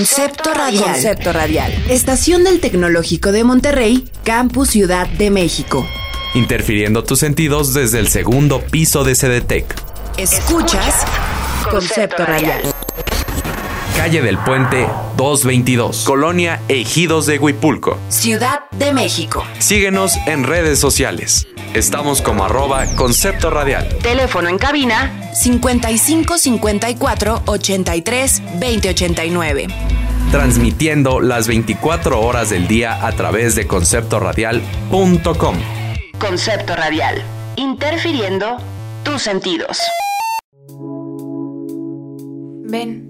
Concepto Radial. Concepto Radial. Estación del Tecnológico de Monterrey, Campus Ciudad de México. Interfiriendo tus sentidos desde el segundo piso de CDTEC. Escuchas Concepto Radial. Calle del Puente 222, Colonia Ejidos de Huipulco. Ciudad de México. Síguenos en redes sociales. Estamos como arroba Concepto Radial. Teléfono en cabina 55 54 83 20 89. Transmitiendo las 24 horas del día a través de conceptoradial.com. Concepto Radial. Interfiriendo tus sentidos. Ven,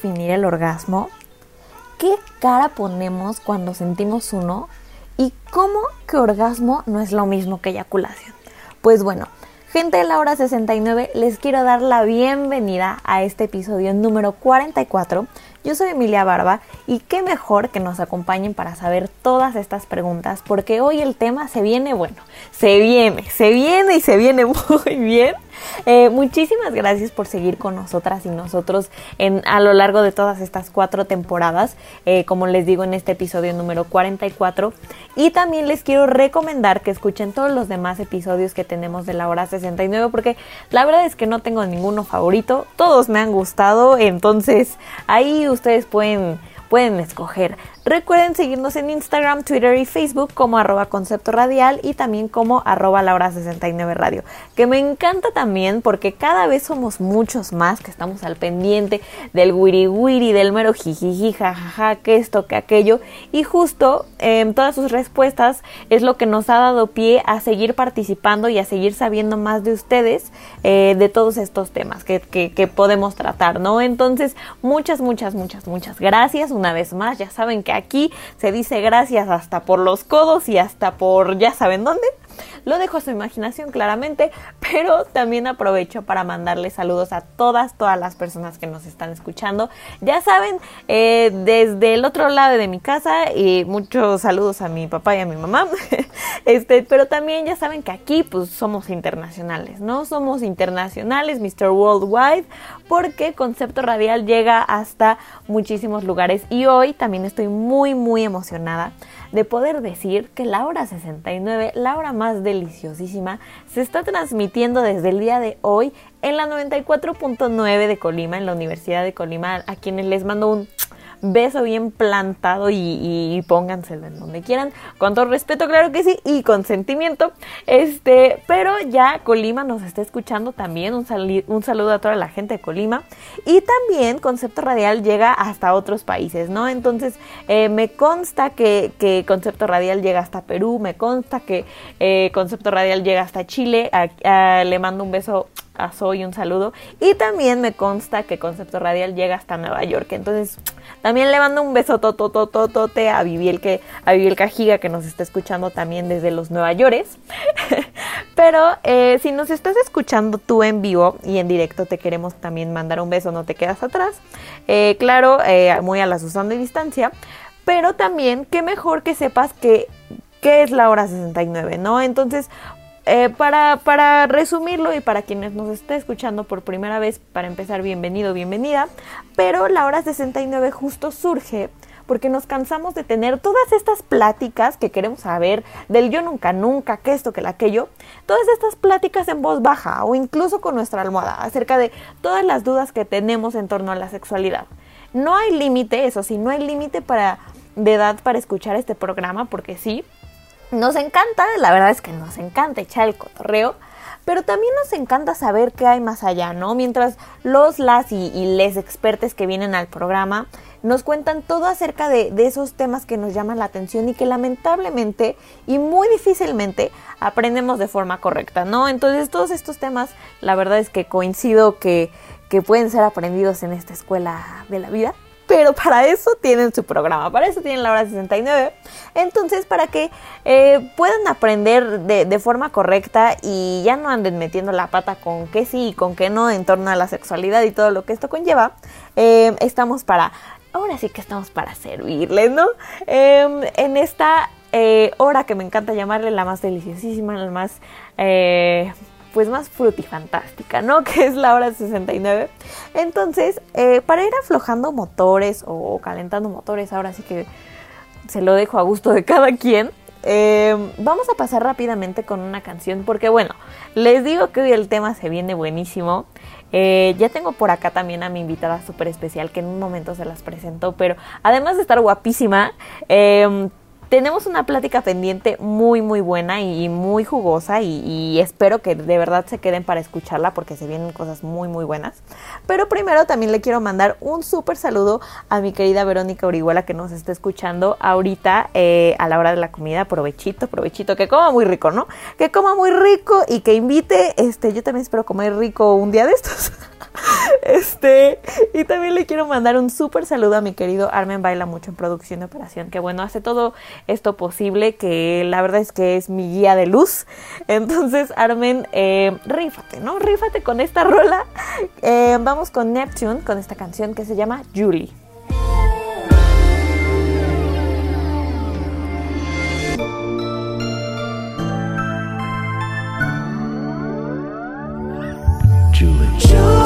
Definir el orgasmo? ¿Qué cara ponemos cuando sentimos uno? ¿Y cómo que orgasmo no es lo mismo que eyaculación? Pues bueno, gente de la hora 69, les quiero dar la bienvenida a este episodio número 44. Yo soy Emilia Barba y qué mejor que nos acompañen para saber todas estas preguntas porque hoy el tema se viene bueno, se viene, se viene y se viene muy bien. Eh, muchísimas gracias por seguir con nosotras y nosotros en, a lo largo de todas estas cuatro temporadas, eh, como les digo en este episodio número 44. Y también les quiero recomendar que escuchen todos los demás episodios que tenemos de la hora 69, porque la verdad es que no tengo ninguno favorito, todos me han gustado, entonces ahí ustedes pueden pueden escoger. Recuerden seguirnos en Instagram, Twitter y Facebook como arroba concepto radial y también como arroba la hora 69 radio. Que me encanta también porque cada vez somos muchos más que estamos al pendiente del wiri wiri, del mero jijiji, jajaja, que esto, que aquello. Y justo eh, todas sus respuestas es lo que nos ha dado pie a seguir participando y a seguir sabiendo más de ustedes eh, de todos estos temas que, podemos tratar, ¿no? Entonces, muchas, muchas, muchas, muchas gracias una vez más. Ya saben que aquí se dice gracias hasta por los codos y hasta por ya saben dónde. Lo dejo a su imaginación claramente, pero también aprovecho para mandarle saludos a todas, todas las personas que nos están escuchando. Ya saben, eh, desde el otro lado de mi casa y muchos saludos a mi papá y a mi mamá. este, pero también ya saben que aquí pues somos internacionales, ¿no? Somos internacionales, Mr. Worldwide, porque Concepto Radial llega hasta muchísimos lugares y hoy también estoy muy, muy emocionada de poder decir que la hora 69, la hora más deliciosísima, se está transmitiendo desde el día de hoy en la 94.9 de Colima, en la Universidad de Colima, a quienes les mando un beso bien plantado y, y, pónganselo en donde quieran, con todo respeto, claro que sí, y con sentimiento. Este, pero ya Colima nos está escuchando también, un, un saludo a toda la gente de Colima. Y también Concepto Radial llega hasta otros países, ¿no? Entonces, eh, me consta que, que, Concepto Radial llega hasta Perú, me consta que eh, Concepto Radial llega hasta Chile. Le mando un beso a Soy un saludo. Y también me consta que Concepto Radial llega hasta Nueva York. Entonces, también le mando un beso totototote a Viviel que a Viviel Cajiga que nos está escuchando también desde los Nueva York. Pero eh, si nos estás escuchando tú en vivo y en directo, te queremos también mandar un beso, no te quedas atrás. Eh, claro, eh, muy a la Susana de distancia. Pero también, qué mejor que sepas que qué es la hora 69, ¿no? Entonces, eh, para, para, resumirlo y para quienes nos esté escuchando por primera vez, para empezar, bienvenido, bienvenida. Pero la hora 69 justo surge porque nos cansamos de tener todas estas pláticas que queremos saber del yo nunca, nunca, que esto, que aquello, todas estas pláticas en voz baja o incluso con nuestra almohada acerca de todas las dudas que tenemos en torno a la sexualidad. No hay límite, eso sí, no hay límite para de edad para escuchar este programa, porque sí, nos encanta, la verdad es que nos encanta echar el cotorreo, pero también nos encanta saber qué hay más allá, ¿no? Mientras los, las y, y les expertos que vienen al programa nos cuentan todo acerca de, de, esos temas que nos llaman la atención y que lamentablemente y muy difícilmente aprendemos de forma correcta, ¿no? Entonces todos estos temas, la verdad es que coincido que, que pueden ser aprendidos en esta escuela de la vida. Pero para eso tienen su programa, para eso tienen la hora 69. Entonces, para que eh, puedan aprender de, forma correcta y ya no anden metiendo la pata con qué sí y con qué no en torno a la sexualidad y todo lo que esto conlleva, eh, estamos para, ahora sí que estamos para servirles, ¿no? Em, en esta eh, hora que me encanta llamarle la más deliciosísima, la más pues más frutifantástica, ¿no? Que es la hora 69. Entonces, eh, para ir aflojando motores o calentando motores, ahora sí que se lo dejo a gusto de cada quien. Eh, vamos a pasar rápidamente con una canción porque bueno, les digo que hoy el tema se viene buenísimo. Eh, ya tengo por acá también a mi invitada súper especial que en un momento se las presento, pero además de estar guapísima, tenemos una plática pendiente muy muy buena y muy jugosa y, espero que de verdad se queden para escucharla porque se vienen cosas muy muy buenas. Pero primero también le quiero mandar un súper saludo a mi querida Verónica Orihuela que nos está escuchando ahorita eh, a la hora de la comida. Provechito, provechito, que coma muy rico, ¿no? Que coma muy rico y que invite, este, yo también espero comer rico un día de estos. Este, y también le quiero mandar un súper saludo a mi querido Armen Baila Mucho en producción de operación, que bueno, hace todo esto posible, que la verdad es que es mi guía de luz. Entonces, Armen, eh, rífate, ¿no? Rífate con esta rola. Eh, vamos con Neptune, con esta canción que se llama Julie. hora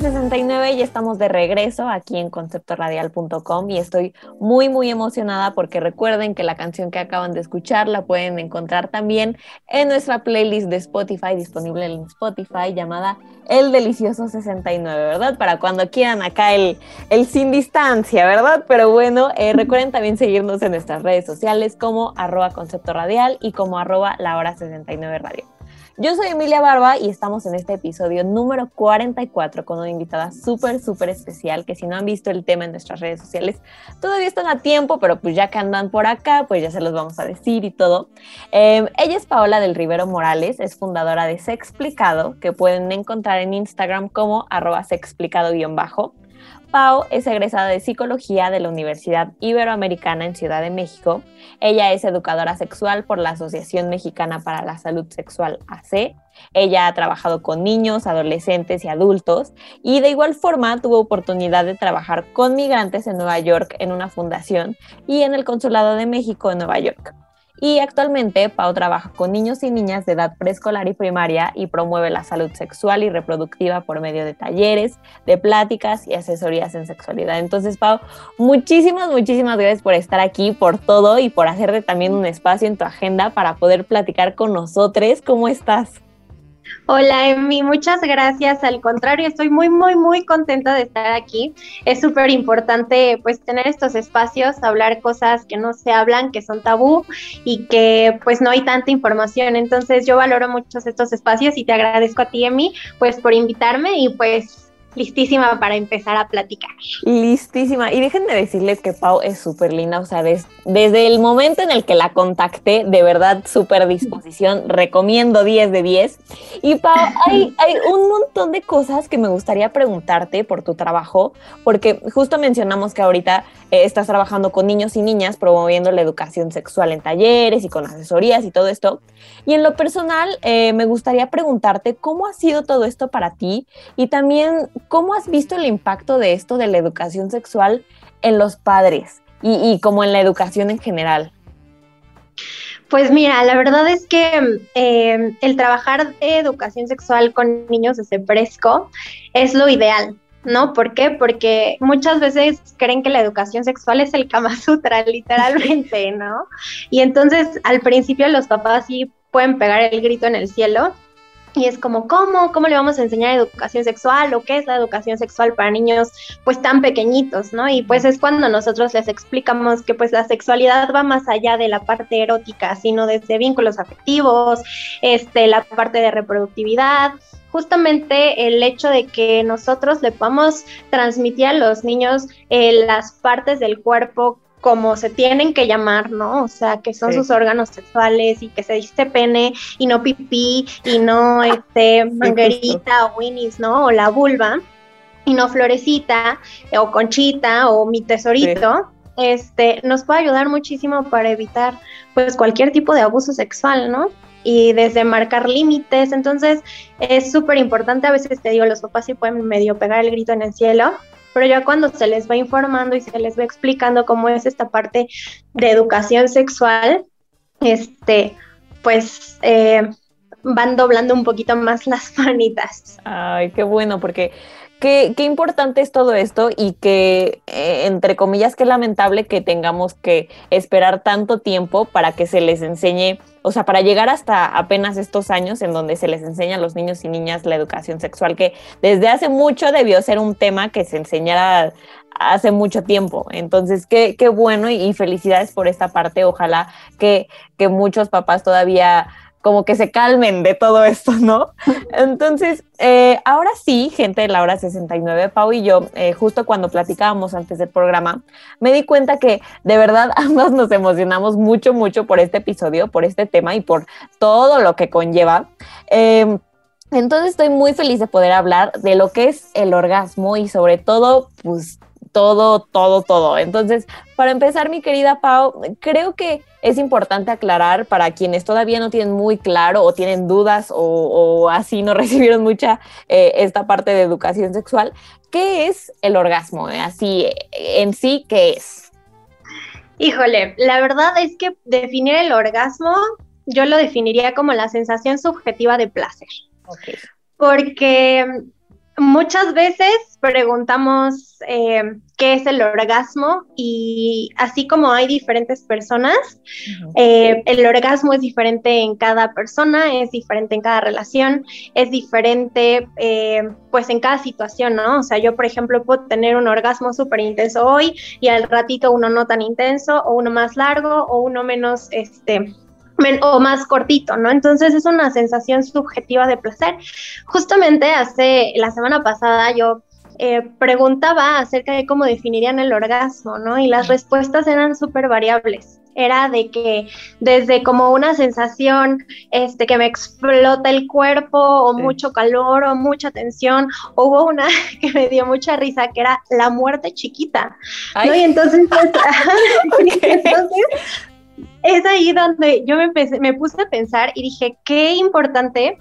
69 y estamos de regreso aquí en conceptoradial.com y estoy muy muy emocionada porque recuerden que la canción que acaban de escuchar la pueden encontrar también en nuestra playlist de Spotify disponible en Spotify llamada El Delicioso 69, ¿verdad? Para cuando quieran acá el, el sin distancia, ¿verdad? Pero bueno, eh, recuerden también seguirnos en nuestras redes sociales como arroba concepto radial y como arroba la hora 69 radio. Yo soy Emilia Barba y estamos en este episodio número 44 con una invitada súper, súper especial que si no han visto el tema en nuestras redes sociales, todavía están a tiempo, pero pues ya que andan por acá, pues ya se los vamos a decir y todo. Em, ella es Paola del Rivero Morales, es fundadora de Sexplicado, que pueden encontrar en Instagram como arroba sexplicado-bajo. Pau es egresada de psicología de la Universidad Iberoamericana en Ciudad de México. Ella es educadora sexual por la Asociación Mexicana para la Salud Sexual AC. Ella ha trabajado con niños, adolescentes y adultos y de igual forma tuvo oportunidad de trabajar con migrantes en Nueva York en una fundación y en el Consulado de México en Nueva York. Y actualmente Pau trabaja con niños y niñas de edad preescolar y primaria y promueve la salud sexual y reproductiva por medio de talleres, de pláticas y asesorías en sexualidad. Entonces, Pau, muchísimas, muchísimas gracias por estar aquí, por todo y por hacerte también un espacio en tu agenda para poder platicar con nosotros. ¿Cómo estás? Hola, Emi, muchas gracias. Al contrario, estoy muy, muy, muy contenta de estar aquí. Es súper importante, pues, tener estos espacios, hablar cosas que no se hablan, que son tabú y que, pues, no hay tanta información. Entonces, yo valoro mucho estos espacios y te agradezco a ti, Emi, pues, por invitarme y, pues, listísima para empezar a platicar. Listísima. Y déjenme decirles que Pau es súper linda. O sea, desde el momento en el que la contacté, de verdad, súper disposición. Recomiendo 10 de 10. Y Pau, hay, un montón de cosas que me gustaría preguntarte por tu trabajo, porque justo mencionamos que ahorita eh, estás trabajando con niños y niñas promoviendo la educación sexual en talleres y con asesorías y todo esto. Y en lo personal, eh, me gustaría preguntarte cómo ha sido todo esto para ti y también ¿Cómo has visto el impacto de esto de la educación sexual en los padres y, como en la educación en general? Pues mira, la verdad es que em, el trabajar de educación sexual con niños desde fresco es lo ideal, ¿no? ¿Por qué? Porque muchas veces creen que la educación sexual es el Kama Sutra, literalmente, ¿no? Y entonces al principio los papás sí pueden pegar el grito en el cielo, y es como, ¿cómo? ¿Cómo le vamos a enseñar educación sexual? ¿O qué es la educación sexual para niños pues tan pequeñitos, ¿no? Y pues es cuando nosotros les explicamos que pues la sexualidad va más allá de la parte erótica, sino desde vínculos afectivos, este, la parte de reproductividad, justamente el hecho de que nosotros le podamos transmitir a los niños eh, las partes del cuerpo como se tienen que llamar, ¿no? O sea, que son sus órganos sexuales y que se dice pene y no pipí y no este manguerita o winnies, ¿no? O la vulva y no florecita o conchita o mi tesorito. Este, nos puede ayudar muchísimo para evitar pues cualquier tipo de abuso sexual, ¿no? Y desde marcar límites, entonces es súper importante, a veces te digo, los papás sí pueden medio pegar el grito en el cielo, pero ya cuando se les va informando y se les va explicando cómo es esta parte de educación sexual, este, pues eh, van doblando un poquito más las manitas. Ay, qué bueno, porque qué, qué importante es todo esto y que, eh, entre comillas, qué lamentable que tengamos que esperar tanto tiempo para que se les enseñe o sea, para llegar hasta apenas estos años en donde se les enseña a los niños y niñas la educación sexual, que desde hace mucho debió ser un tema que se enseñara hace mucho tiempo. Entonces, qué, qué bueno y, felicidades por esta parte. Ojalá que, que muchos papás todavía como que se calmen de todo esto, ¿no? Entonces, eh, ahora sí, gente de la hora 69, Pau y yo, eh, justo cuando platicábamos antes del programa, me di cuenta que de verdad ambas nos emocionamos mucho, mucho por este episodio, por este tema y por todo lo que conlleva. Em, entonces estoy muy feliz de poder hablar de lo que es el orgasmo y sobre todo, pues todo, todo, todo. Entonces, para empezar, mi querida Pau, creo que es importante aclarar para quienes todavía no tienen muy claro o tienen dudas o, así no recibieron mucha eh, esta parte de educación sexual, ¿qué es el orgasmo? Así, en sí, ¿qué es? Híjole, la verdad es que definir el orgasmo, yo lo definiría como la sensación subjetiva de placer. Porque muchas veces preguntamos eh, qué es el orgasmo y así como hay diferentes personas, eh, el orgasmo es diferente en cada persona, es diferente en cada relación, es diferente eh, pues en cada situación, ¿no? O sea, yo por ejemplo puedo tener un orgasmo súper intenso hoy y al ratito uno no tan intenso o uno más largo o uno menos, este, o más cortito, ¿no? Entonces es una sensación subjetiva de placer. Justamente hace la semana pasada yo eh, preguntaba acerca de cómo definirían el orgasmo, ¿no? Y las respuestas eran súper variables. Era de que desde como una sensación este, que me explota el cuerpo o mucho calor o mucha tensión, hubo una que me dio mucha risa que era la muerte chiquita, ¿no? Y entonces, pues, entonces es ahí donde yo me, me puse a pensar y dije, qué importante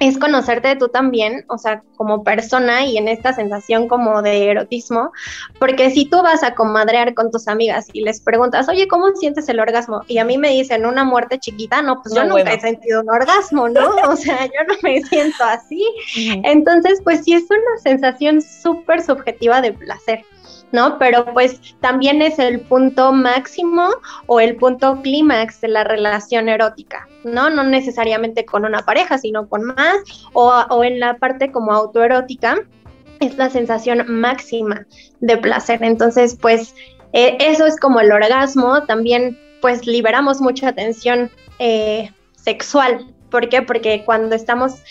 es conocerte tú también, o sea, como persona y en esta sensación como de erotismo, porque si tú vas a comadrear con tus amigas y les preguntas, oye, ¿cómo sientes el orgasmo? Y a mí me dicen una muerte chiquita, no, pues yo nunca he sentido un orgasmo, ¿no? O sea, yo no me siento así. Entonces, pues sí es una sensación súper subjetiva de placer. ¿No? Pero pues también es el punto máximo o el punto clímax de la relación erótica, ¿no? No necesariamente con una pareja, sino con más o, en la parte como autoerótica es la sensación máxima de placer. Entonces, pues e, eso es como el orgasmo, también pues liberamos mucha tensión eh, sexual, ¿Por qué? Porque cuando estamos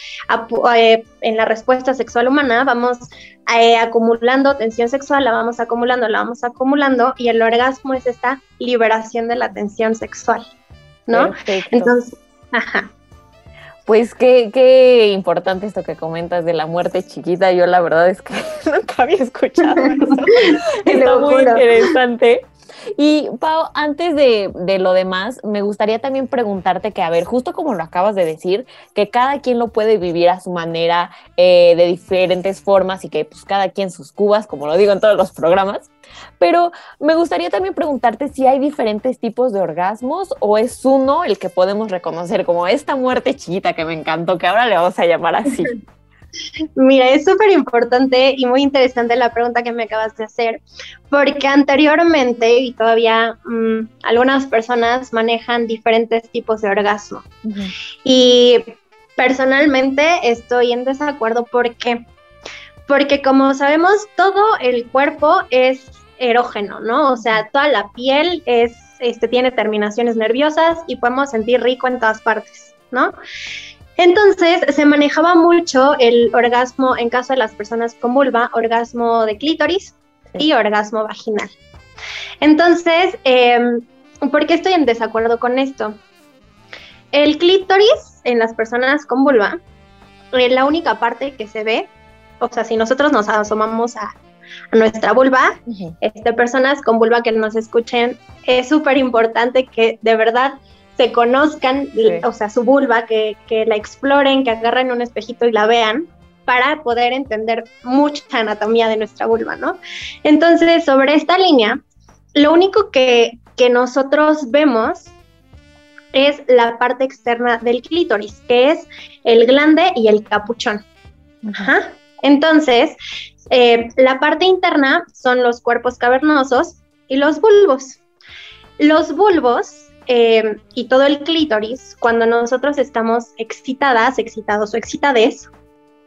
eh, en la respuesta sexual humana, vamos eh, acumulando tensión sexual, la vamos acumulando, la vamos acumulando, y el orgasmo es esta liberación de la tensión sexual, ¿no? Entonces, ajá. Pues qué, qué importante esto que comentas de la muerte chiquita. Yo la verdad es que nunca había escuchado eso. Está muy interesante. Y Pau, antes de, lo demás, me gustaría también preguntarte que, a ver, justo como lo acabas de decir, que cada quien lo puede vivir a su manera, eh, de diferentes formas y que pues cada quien sus cubas, como lo digo en todos los programas. Pero me gustaría también preguntarte si hay diferentes tipos de orgasmos o es uno el que podemos reconocer como esta muerte chiquita que me encantó, que ahora le vamos a llamar así. Mira, es súper importante y muy interesante la pregunta que me acabas de hacer, porque anteriormente y todavía mm, algunas personas manejan diferentes tipos de orgasmo. Y personalmente estoy en desacuerdo. ¿Por qué? Porque como sabemos, todo el cuerpo es erógeno, ¿no? O sea, toda la piel es, este, tiene terminaciones nerviosas y podemos sentir rico en todas partes, ¿no? Entonces se manejaba mucho el orgasmo en caso de las personas con vulva, orgasmo de clítoris y orgasmo vaginal. Entonces, eh, ¿por qué estoy en desacuerdo con esto? El clítoris en las personas con vulva, eh, la única parte que se ve, o sea, si nosotros nos asomamos a, nuestra vulva, este, personas con vulva que nos escuchen, es súper importante que de verdad se conozcan, o sea, su vulva, que, que la exploren, que agarren un espejito y la vean para poder entender mucha anatomía de nuestra vulva, ¿no? Entonces, sobre esta línea, lo único que, que nosotros vemos es la parte externa del clítoris, que es el glande y el capuchón. Ajá. Entonces, eh, la parte interna son los cuerpos cavernosos y los bulbos. Los bulbos eh, y todo el clítoris, cuando nosotros estamos excitadas, excitados o excitades,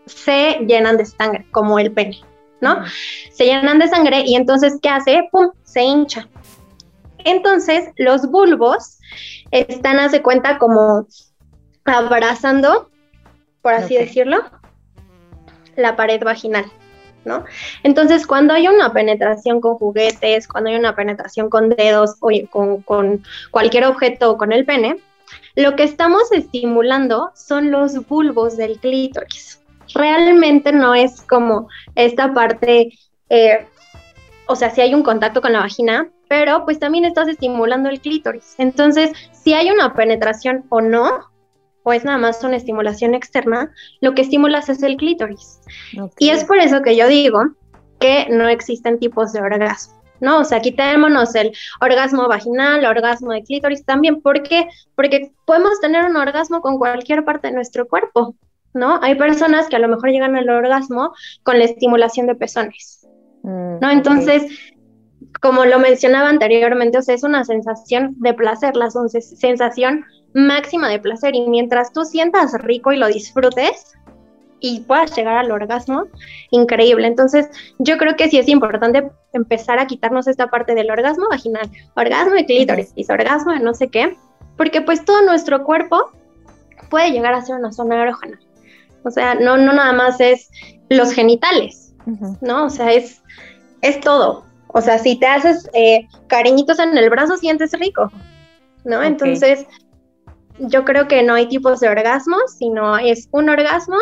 se llenan de sangre, como el pene, ¿no? Se llenan de sangre y entonces, ¿qué hace? ¡Pum! Se hincha. Entonces, los bulbos están, hace cuenta, como abrazando, por así decirlo, la pared vaginal. ¿No? Entonces, cuando hay una penetración con juguetes, cuando hay una penetración con dedos o con, cualquier objeto o con el pene, lo que estamos estimulando son los bulbos del clítoris. Realmente no es como esta parte, eh, o sea, si hay un contacto con la vagina, pero pues también estás estimulando el clítoris. Entonces, si hay una penetración o no, o es nada más una estimulación externa, lo que estimulas es el clítoris. Y es por eso que yo digo que no existen tipos de orgasmo. ¿no? O sea, quitémonos el orgasmo vaginal, orgasmo de clítoris también. ¿Por qué? Porque podemos tener un orgasmo con cualquier parte de nuestro cuerpo, ¿no? Hay personas que a lo mejor llegan al orgasmo con la estimulación de pezones, mm, ¿no? Entonces, como lo mencionaba anteriormente, o sea, es una sensación de placer, la sensación máxima de placer y mientras tú sientas rico y lo disfrutes y puedas llegar al orgasmo, increíble. Entonces, yo creo que sí es importante empezar a quitarnos esta parte del orgasmo vaginal, orgasmo de clítoris, y orgasmo de no sé qué, porque pues todo nuestro cuerpo puede llegar a ser una zona erógena. O sea, no, no nada más es los genitales, ¿no? O sea, es, es todo. O sea, si te haces eh, cariñitos en el brazo, sientes rico, ¿no? Entonces, yo creo que no hay tipos de orgasmos, sino es un orgasmo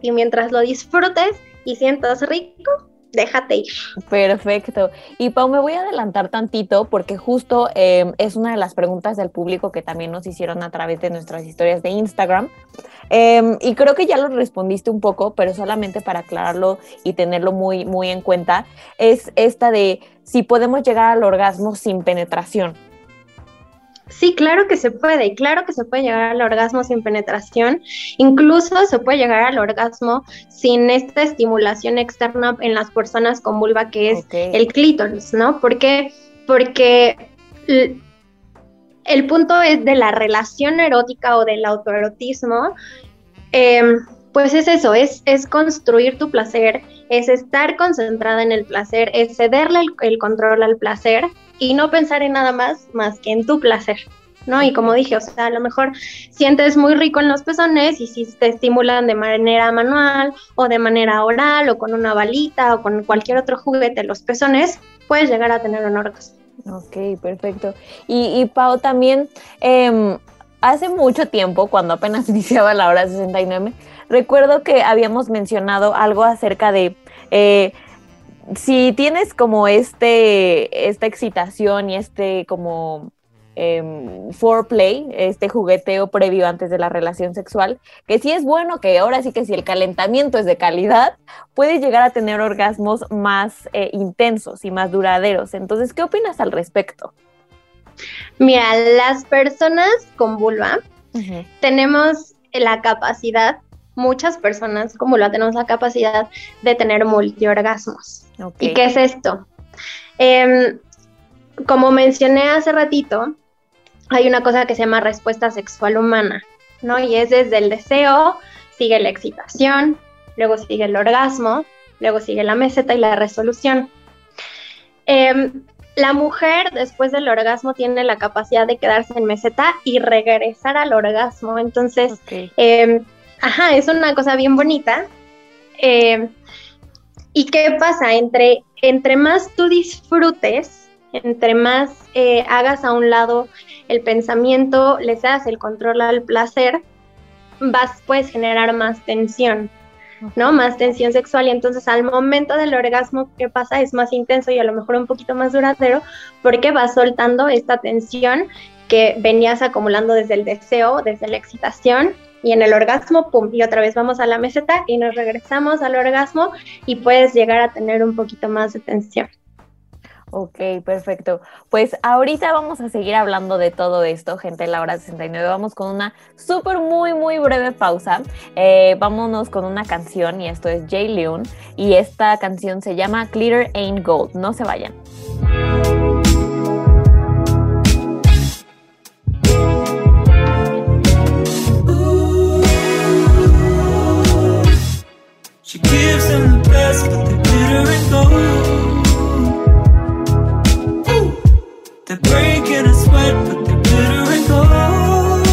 y mientras lo disfrutes y sientas rico, déjate ir. Perfecto. Y Pau, me voy a adelantar tantito porque justo em, es una de las preguntas del público que también nos hicieron a través de nuestras historias de Instagram. Em, y creo que ya lo respondiste un poco, pero solamente para aclararlo y tenerlo muy, muy en cuenta, es esta de si podemos llegar al orgasmo sin penetración. Sí, claro que se puede, claro que se puede llegar al orgasmo sin penetración, incluso se puede llegar al orgasmo sin esta estimulación externa en las personas con vulva que es el clítoris, ¿no? Porque, porque el punto es de la relación erótica o del autoerotismo, em, pues es eso, es, es construir tu placer, es estar concentrada en el placer, es cederle el control al placer y no pensar en nada más más que en tu placer. ¿no? Y como dije, o sea, a lo mejor sientes muy rico en los pezones y si te estimulan de manera manual o de manera oral o con una balita o con cualquier otro juguete los pezones, puedes llegar a tener un orgasmo. Ok, perfecto. Y, y Pau, también, eh, hace mucho tiempo, cuando apenas iniciaba la hora 69, recuerdo que habíamos mencionado algo acerca de... Eh, si tienes como este, esta excitación y este como eh, foreplay, este jugueteo previo antes de la relación sexual, que sí es bueno, que ahora sí que si el calentamiento es de calidad, puedes llegar a tener orgasmos más eh, intensos y más duraderos. Entonces, ¿qué opinas al respecto? Mira, las personas con vulva tenemos la capacidad, muchas personas con vulva tenemos la capacidad de tener multiorgasmos. ¿Y qué es esto? Em, como mencioné hace ratito, hay una cosa que se llama respuesta sexual humana, ¿no? Y es desde el deseo sigue la excitación, luego sigue el orgasmo, luego sigue la meseta y la resolución. Em, la mujer después del orgasmo tiene la capacidad de quedarse en meseta y regresar al orgasmo. Entonces, em, ajá, es una cosa bien bonita. Em, ¿Y qué pasa? Entre, entre más tú disfrutes, entre más eh, hagas a un lado el pensamiento, le das el control al placer, vas, puedes generar más tensión. ¿no? Más tensión sexual y entonces al momento del orgasmo, ¿qué pasa? Es más intenso y a lo mejor un poquito más duradero porque vas soltando esta tensión que venías acumulando desde el deseo, desde la excitación y en el orgasmo, pum, y otra vez vamos a la meseta y nos regresamos al orgasmo y puedes llegar a tener un poquito más de tensión. Ok, perfecto. Pues ahorita vamos a seguir hablando de todo esto, gente, la hora 69. Vamos con una súper, muy, muy breve pausa. Eh, vámonos con una canción y esto es Jay Leon y esta canción se llama Glitter Ain't Gold. No se vayan. She gives them the best, but they're bitter and cold. They're breaking a sweat, but they're bitter and cold.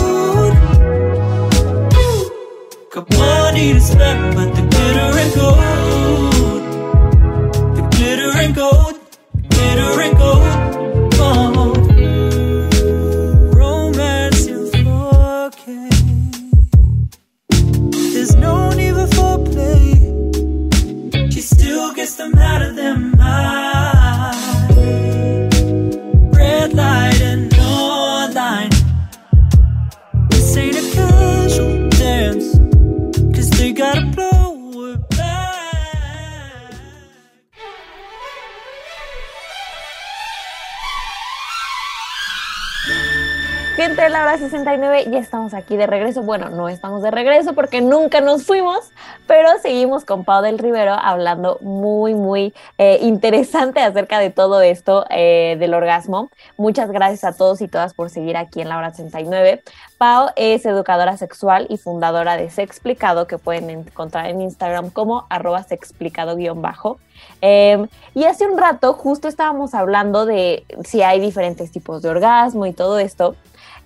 Got money to spend, but they're bitter and cold. twist them out of them eyes. Hora 69, ya estamos aquí de regreso. Bueno, no estamos de regreso porque nunca nos fuimos, pero seguimos con Pau del Rivero hablando muy, muy eh, interesante acerca de todo esto eh, del orgasmo. Muchas gracias a todos y todas por seguir aquí en la hora 69. Pau es educadora sexual y fundadora de Sexplicado, que pueden encontrar en Instagram como arroba sexplicado-bajo. Em, y hace un rato justo estábamos hablando de si hay diferentes tipos de orgasmo y todo esto.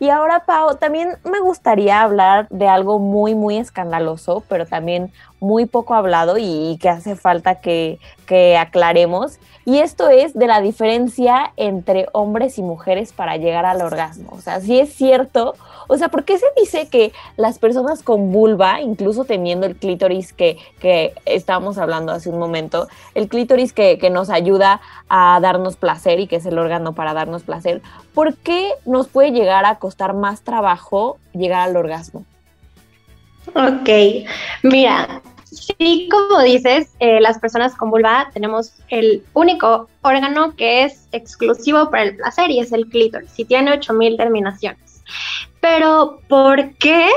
Y ahora, Pau, también me gustaría hablar de algo muy, muy escandaloso, pero también muy poco hablado y, que hace falta que, que aclaremos. Y esto es de la diferencia entre hombres y mujeres para llegar al orgasmo. O sea, si es cierto o sea, ¿por qué se dice que las personas con vulva, incluso teniendo el clítoris que, que estábamos hablando hace un momento, el clítoris que, que nos ayuda a darnos placer y que es el órgano para darnos placer, ¿por qué nos puede llegar a costar más trabajo llegar al orgasmo? Ok, mira, sí, como dices, eh, las personas con vulva tenemos el único órgano que es exclusivo para el placer y es el clítoris y tiene 8000 terminaciones. Pero ¿por qué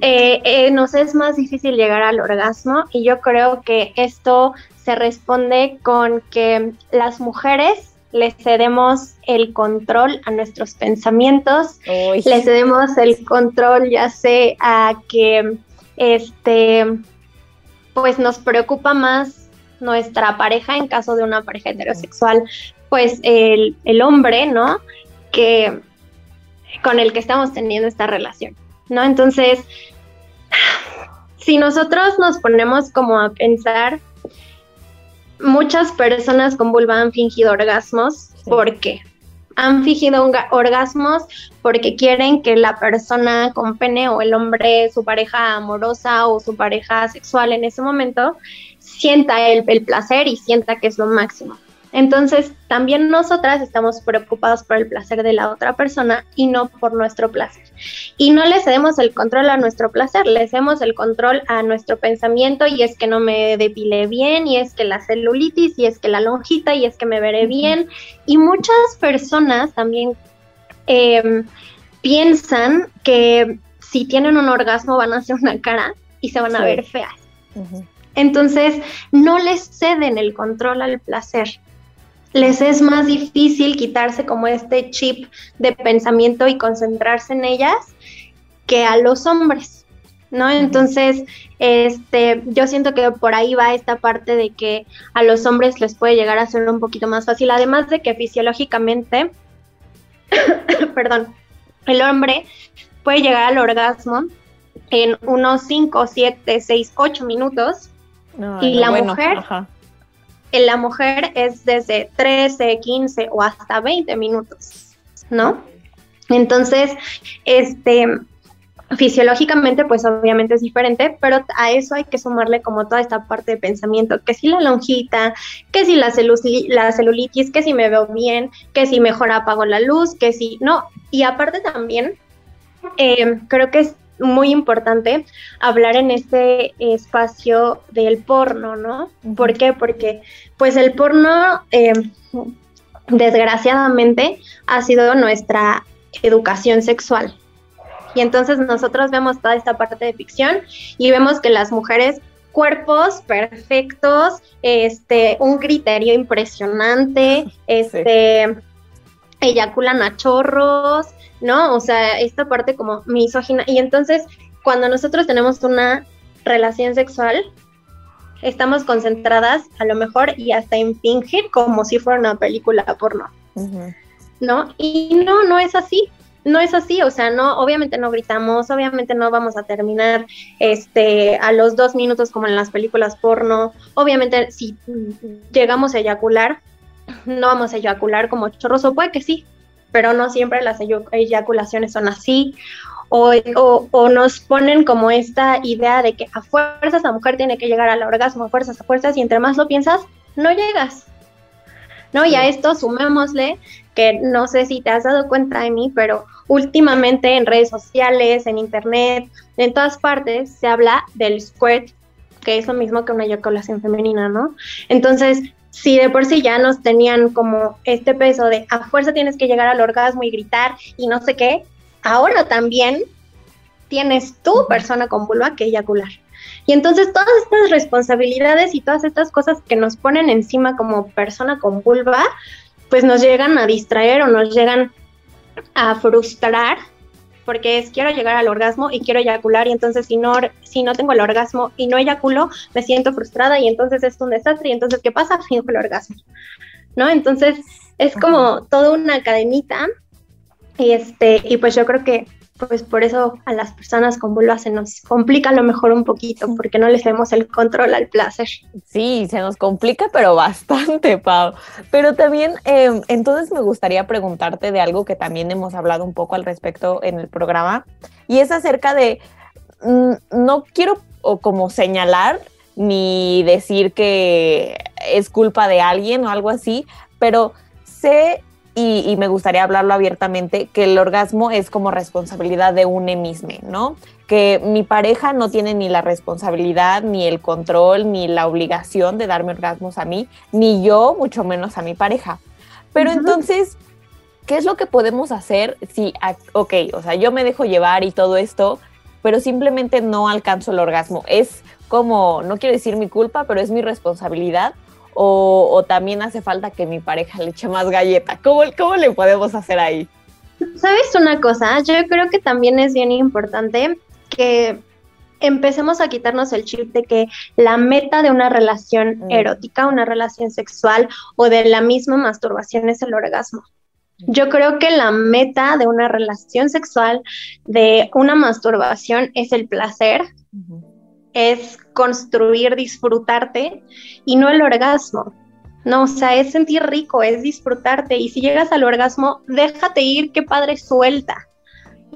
eh, eh, nos es más difícil llegar al orgasmo? Y yo creo que esto se responde con que las mujeres le cedemos el control a nuestros pensamientos, le cedemos el control ya sé a que este pues nos preocupa más nuestra pareja en caso de una pareja heterosexual, pues el, el hombre, ¿no? Que con el que estamos teniendo esta relación, ¿no? Entonces, si nosotros nos ponemos como a pensar, muchas personas con vulva han fingido orgasmos, ¿por qué? Han fingido orgasmos porque quieren que la persona con pene o el hombre, su pareja amorosa o su pareja sexual en ese momento, sienta el, el placer y sienta que es lo máximo. Entonces, también nosotras estamos preocupados por el placer de la otra persona y no por nuestro placer. Y no le cedemos el control a nuestro placer, le cedemos el control a nuestro pensamiento y es que no me depile bien, y es que la celulitis, y es que la lonjita, y es que me veré bien. Y muchas personas también em, piensan que si tienen un orgasmo van a hacer una cara y se van a ver feas. Entonces, no les ceden el control al placer les es más difícil quitarse como este chip de pensamiento y concentrarse en ellas que a los hombres. ¿no? Entonces, este, yo siento que por ahí va esta parte de que a los hombres les puede llegar a ser un poquito más fácil, además de que fisiológicamente, perdón, el hombre puede llegar al orgasmo en unos 5, 7, 6, 8 minutos y la mujer en la mujer es desde 13, 15 o hasta 20 minutos, ¿no? Entonces, este, fisiológicamente, pues obviamente es diferente, pero a eso hay que sumarle como toda esta parte de pensamiento, que si la lonjita, que si la, la celulitis, que si me veo bien, que si mejor apago la luz, que si no. Y aparte también, eh, creo que es muy importante hablar en este espacio del porno, ¿no? ¿Por qué? Porque pues el porno, eh, desgraciadamente, ha sido nuestra educación sexual. Y entonces nosotros vemos toda esta parte de ficción y vemos que las mujeres cuerpos perfectos, este, un criterio impresionante, este, eyaculan a chorros, ¿no? O sea, esta parte como misógina. Y entonces, cuando nosotros tenemos una relación sexual, estamos concentradas a lo mejor y hasta en fingir como si fuera una película porno, ¿no? Y no, no es así no es así, o sea, no, obviamente no gritamos, obviamente no vamos a terminar este a los dos minutos como en las películas porno, obviamente si llegamos a eyacular, no vamos a eyacular como chorros, o puede que sí, pero no siempre las eyaculaciones son así, o, o, nos ponen como esta idea de que a fuerzas la mujer tiene que llegar al orgasmo, a fuerzas, a fuerzas, y entre más lo piensas, no llegas. ¿No? Y a esto sumémosle que no sé si te has dado cuenta de mí, pero últimamente en redes sociales, en internet, en todas partes se habla del squirt, que es lo mismo que una eyaculación femenina, ¿no? Entonces, si de por sí ya nos tenían como este peso de a fuerza tienes que llegar al orgasmo y gritar y no sé qué, ahora también tienes tu persona con vulva que eyacular. Y entonces todas estas responsabilidades y todas estas cosas que nos ponen encima como persona con vulva, pues nos llegan a distraer o nos llegan a frustrar porque es quiero llegar al orgasmo y quiero eyacular y entonces si no si no tengo el orgasmo y no eyaculo me siento frustrada y entonces es un desastre y entonces qué pasa finjo el orgasmo no entonces es como toda una cadenita y este y pues yo creo que pues por eso a las personas con vulva se nos complica a lo mejor un poquito, porque no les demos el control al placer. Sí, se nos complica, pero bastante, Pau. Pero también, em, entonces me gustaría preguntarte de algo que también hemos hablado un poco al respecto en el programa, y es acerca de, mm, no quiero como señalar ni decir que es culpa de alguien o algo así, pero sé y, me gustaría hablarlo abiertamente, que el orgasmo es como responsabilidad de un mismo, ¿no? Que mi pareja no tiene ni la responsabilidad, ni el control, ni la obligación de darme orgasmos a mí, ni yo, mucho menos a mi pareja. Pero entonces, ¿qué es lo que podemos hacer si, ok, o sea, yo me dejo llevar y todo esto, pero simplemente no alcanzo el orgasmo? Es como, no quiero decir mi culpa, pero es mi responsabilidad o, también hace falta que mi pareja le eche más galleta? ¿Cómo, ¿Cómo le podemos hacer ahí? ¿Sabes una cosa? Yo creo que también es bien importante que empecemos a quitarnos el chip de que la meta de una relación mm. erótica, una relación sexual o de la misma masturbación es el orgasmo. Yo creo que la meta de una relación sexual, de una masturbación, es el placer, es construir, disfrutarte y no el orgasmo. No, o sea, es sentir rico, es disfrutarte. Y si llegas al orgasmo, déjate ir, qué padre suelta.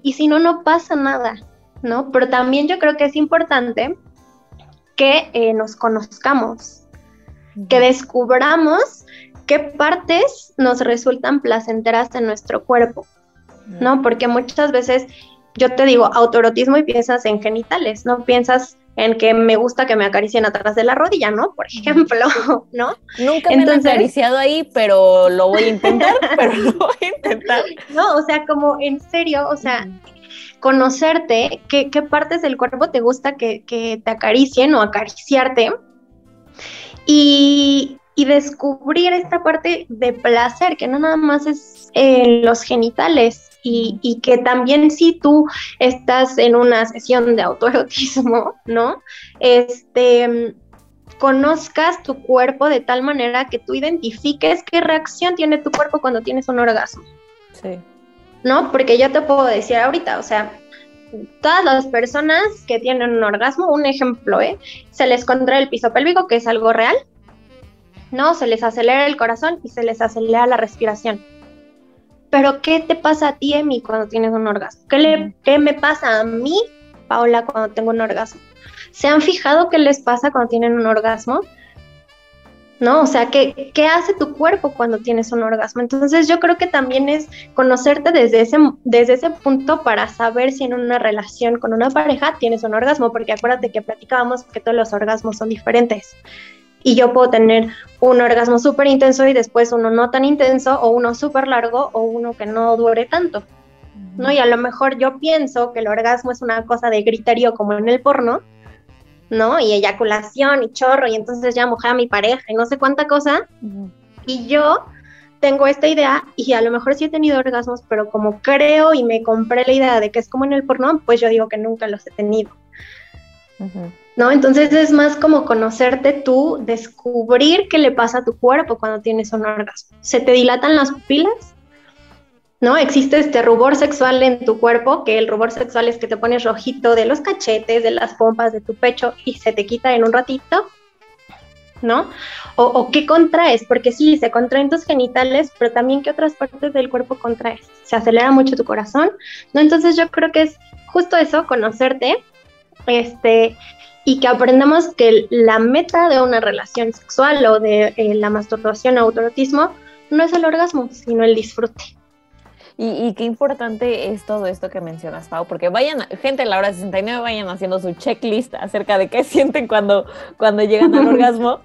Y si no, no pasa nada, ¿no? Pero también yo creo que es importante que eh, nos conozcamos, que descubramos qué partes nos resultan placenteras en nuestro cuerpo, ¿no? Porque muchas veces yo te digo autoerotismo y piensas en genitales, no piensas en que me gusta que me acaricien atrás de la rodilla, ¿no? Por ejemplo, ¿no? Nunca me he acariciado ahí, pero lo voy a intentar, pero lo voy a intentar. No, o sea, como en serio, o sea, conocerte, qué, qué partes del cuerpo te gusta que, que te acaricien o acariciarte. Y, y descubrir esta parte de placer, que no nada más es en los genitales y, y, que también si tú estás en una sesión de autoerotismo, ¿no? Este, conozcas tu cuerpo de tal manera que tú identifiques qué reacción tiene tu cuerpo cuando tienes un orgasmo. Sí. ¿No? Porque yo te puedo decir ahorita, o sea, todas las personas que tienen un orgasmo, un ejemplo, ¿eh? Se les contrae el piso pélvico, que es algo real, ¿no? Se les acelera el corazón y se les acelera la respiración. Pero, ¿qué te pasa a ti, Emi, cuando tienes un orgasmo? ¿Qué, le, ¿Qué me pasa a mí, Paola, cuando tengo un orgasmo? ¿Se han fijado qué les pasa cuando tienen un orgasmo? ¿no? O sea, ¿qué, ¿qué, hace tu cuerpo cuando tienes un orgasmo? Entonces yo creo que también es conocerte desde ese, desde ese punto para saber si en una relación con una pareja tienes un orgasmo, porque acuérdate que platicábamos que todos los orgasmos son diferentes. Y yo puedo tener un orgasmo súper intenso y después uno no tan intenso, o uno súper largo, o uno que no dure tanto. ¿no? Y a lo mejor yo pienso que el orgasmo es una cosa de griterío como en el porno, ¿no? Y eyaculación y chorro, y entonces ya mojé a mi pareja y no sé cuánta cosa. Y yo tengo esta idea y a lo mejor sí he tenido orgasmos, pero como creo y me compré la idea de que es como en el porno, pues yo digo que nunca los he tenido. ¿No? Entonces es más como conocerte tú, descubrir qué le pasa a tu cuerpo cuando tienes un orgasmo. ¿Se te dilatan las pupilas? ¿no? Existe este rubor sexual en tu cuerpo, que el rubor sexual es que te pones rojito de los cachetes, de las pompas, de tu pecho y se te quita en un ratito, ¿no? O, qué contraes, porque sí, se contraen tus genitales, pero también qué otras partes del cuerpo contraes. Se acelera mucho tu corazón, ¿no? Entonces yo creo que es justo eso, conocerte, este, y que aprendamos que la meta de una relación sexual o de eh, la masturbación o autorotismo no es el orgasmo, sino el disfrute. Y, qué importante es todo esto que mencionas, Pau, porque vayan, gente, a la hora 69 vayan haciendo su checklist acerca de qué sienten cuando, cuando llegan al orgasmo,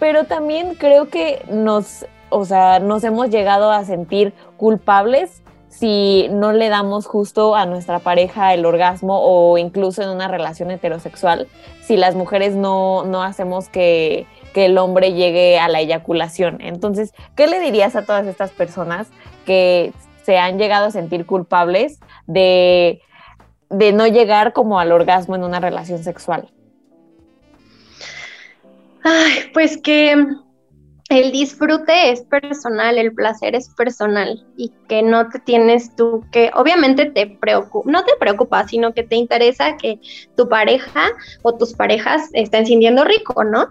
pero también creo que nos, o sea, nos hemos llegado a sentir culpables si no le damos justo a nuestra pareja el orgasmo o incluso en una relación heterosexual, si las mujeres no, no hacemos que, que el hombre llegue a la eyaculación. Entonces, ¿qué le dirías a todas estas personas que se han llegado a sentir culpables de, no llegar como al orgasmo en una relación sexual? Ay, pues que el disfrute es personal, el placer es personal y que no te tienes tú que, obviamente te preocupa, no te preocupa, sino que te interesa que tu pareja o tus parejas estén sintiendo rico, ¿no?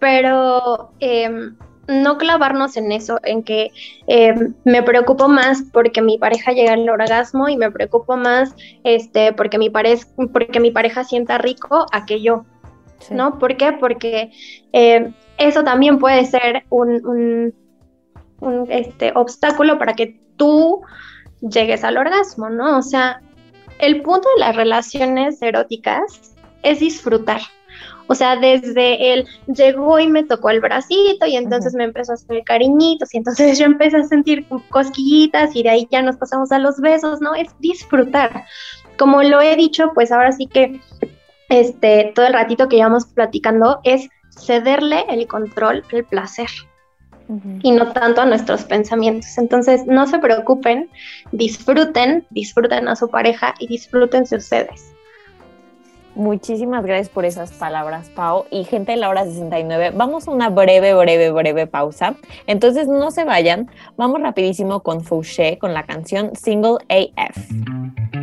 Pero eh, no clavarnos en eso, en que eh, me preocupo más porque mi pareja llega al orgasmo y me preocupo más este, porque, mi porque mi pareja sienta rico a que yo. ¿No? ¿Por qué? Porque eh, eso también puede ser un, un, este, obstáculo para que tú llegues al orgasmo, ¿no? O sea, el punto de las relaciones eróticas es disfrutar. O sea, desde él llegó y me tocó el bracito y entonces me empezó a hacer cariñitos y entonces yo empecé a sentir cosquillitas y de ahí ya nos pasamos a los besos, ¿no? Es disfrutar. Como lo he dicho, pues ahora sí que este, todo el ratito que llevamos platicando es cederle el control, el placer. Y no tanto a nuestros pensamientos. Entonces, no se preocupen, disfruten, disfruten a su pareja y disfrútense ustedes. Muchísimas gracias por esas palabras, Pau. Y gente de la hora 69, vamos a una breve, breve, breve pausa. Entonces no se vayan, vamos rapidísimo con Fouché, con la canción Single AF.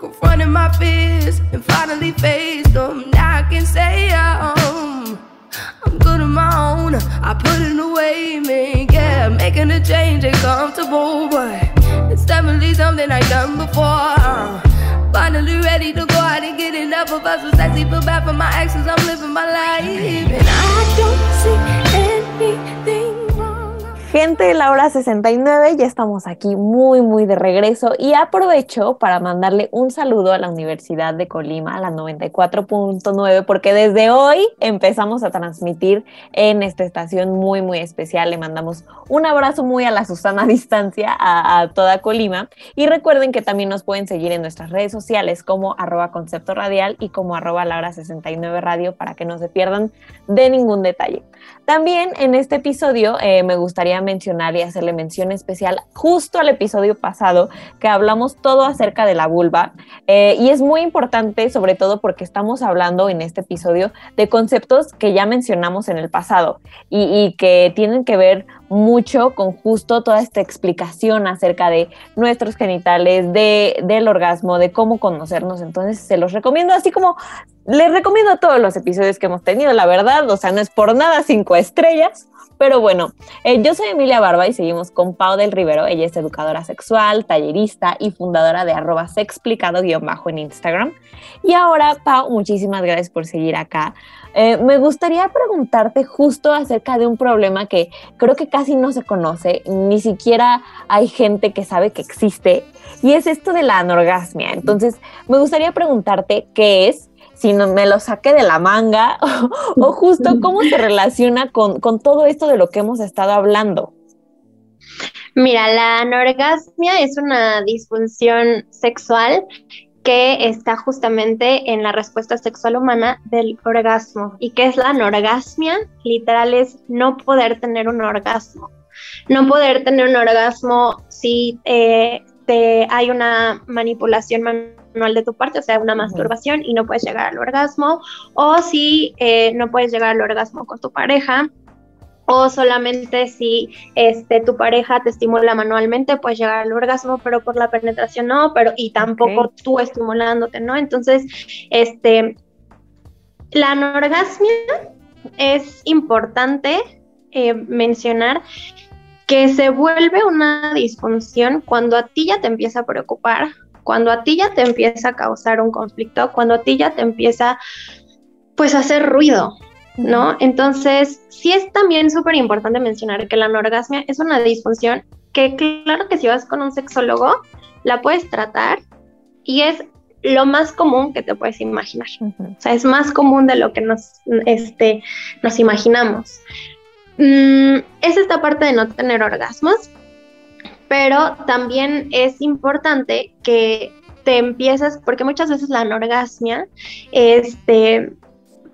Confronting my fears and finally faced them. Now I can say um, I'm good on my own. I put it away, man. Yeah, making a change ain't comfortable, but it's definitely something I've done before. Finally ready to go out and get enough of us. Was sexy, feel bad for my exes. I'm living my life, and I don't see anything Gente de la hora 69, ya estamos aquí muy, muy de regreso y aprovecho para mandarle un saludo a la Universidad de Colima, a la 94.9, porque desde hoy empezamos a transmitir en esta estación muy, muy especial. Le mandamos un abrazo muy a la Susana distancia a, toda Colima y recuerden que también nos pueden seguir en nuestras redes sociales como arroba y como arroba la hora 69 radio para que no se pierdan de ningún detalle. También en este episodio eh, me gustaría mencionar y hacerle mención especial justo al episodio pasado que hablamos todo acerca de la vulva eh, y es muy importante sobre todo porque estamos hablando en este episodio de conceptos que ya mencionamos en el pasado y, que tienen que ver mucho con justo toda esta explicación acerca de nuestros genitales, de, del orgasmo, de cómo conocernos. Entonces se los recomiendo, así como les recomiendo todos los episodios que hemos tenido, la verdad, o sea, no es por nada cinco estrellas, pero bueno, eh, yo soy Emilia Barba y seguimos con Pau del Rivero. Ella es educadora sexual, tallerista y fundadora de arroba sexplicado-bajo en Instagram. Y ahora, Pau, muchísimas gracias por seguir acá. Eh, me gustaría preguntarte justo acerca de un problema que creo que casi no se conoce, ni siquiera hay gente que sabe que existe, y es esto de la anorgasmia. Entonces, me gustaría preguntarte qué es, si no me lo saqué de la manga o, justo cómo se relaciona con, con todo esto de lo que hemos estado hablando. Mira, la anorgasmia es una disfunción sexual que está justamente en la respuesta sexual humana del orgasmo. ¿Y qué es la anorgasmia? Literal es no poder tener un orgasmo. No poder tener un orgasmo si eh, te, hay una manipulación manual de tu parte, o sea, una masturbación y no puedes llegar al orgasmo, o si eh, no puedes llegar al orgasmo con tu pareja, o solamente si este tu pareja te estimula manualmente puedes llegar al orgasmo pero por la penetración no pero y tampoco tú estimulándote no entonces este la anorgasmia es importante eh, mencionar que se vuelve una disfunción cuando a ti ya te empieza a preocupar cuando a ti ya te empieza a causar un conflicto cuando a ti ya te empieza pues a hacer ruido ¿no? Entonces, sí es también súper importante mencionar que la anorgasmia es una disfunción que claro que si vas con un sexólogo, la puedes tratar y es lo más común que te puedes imaginar. O sea, es más común de lo que nos, este, nos imaginamos. Mm, es esta parte de no tener orgasmos, pero también es importante que te empiezas, porque muchas veces la anorgasmia este,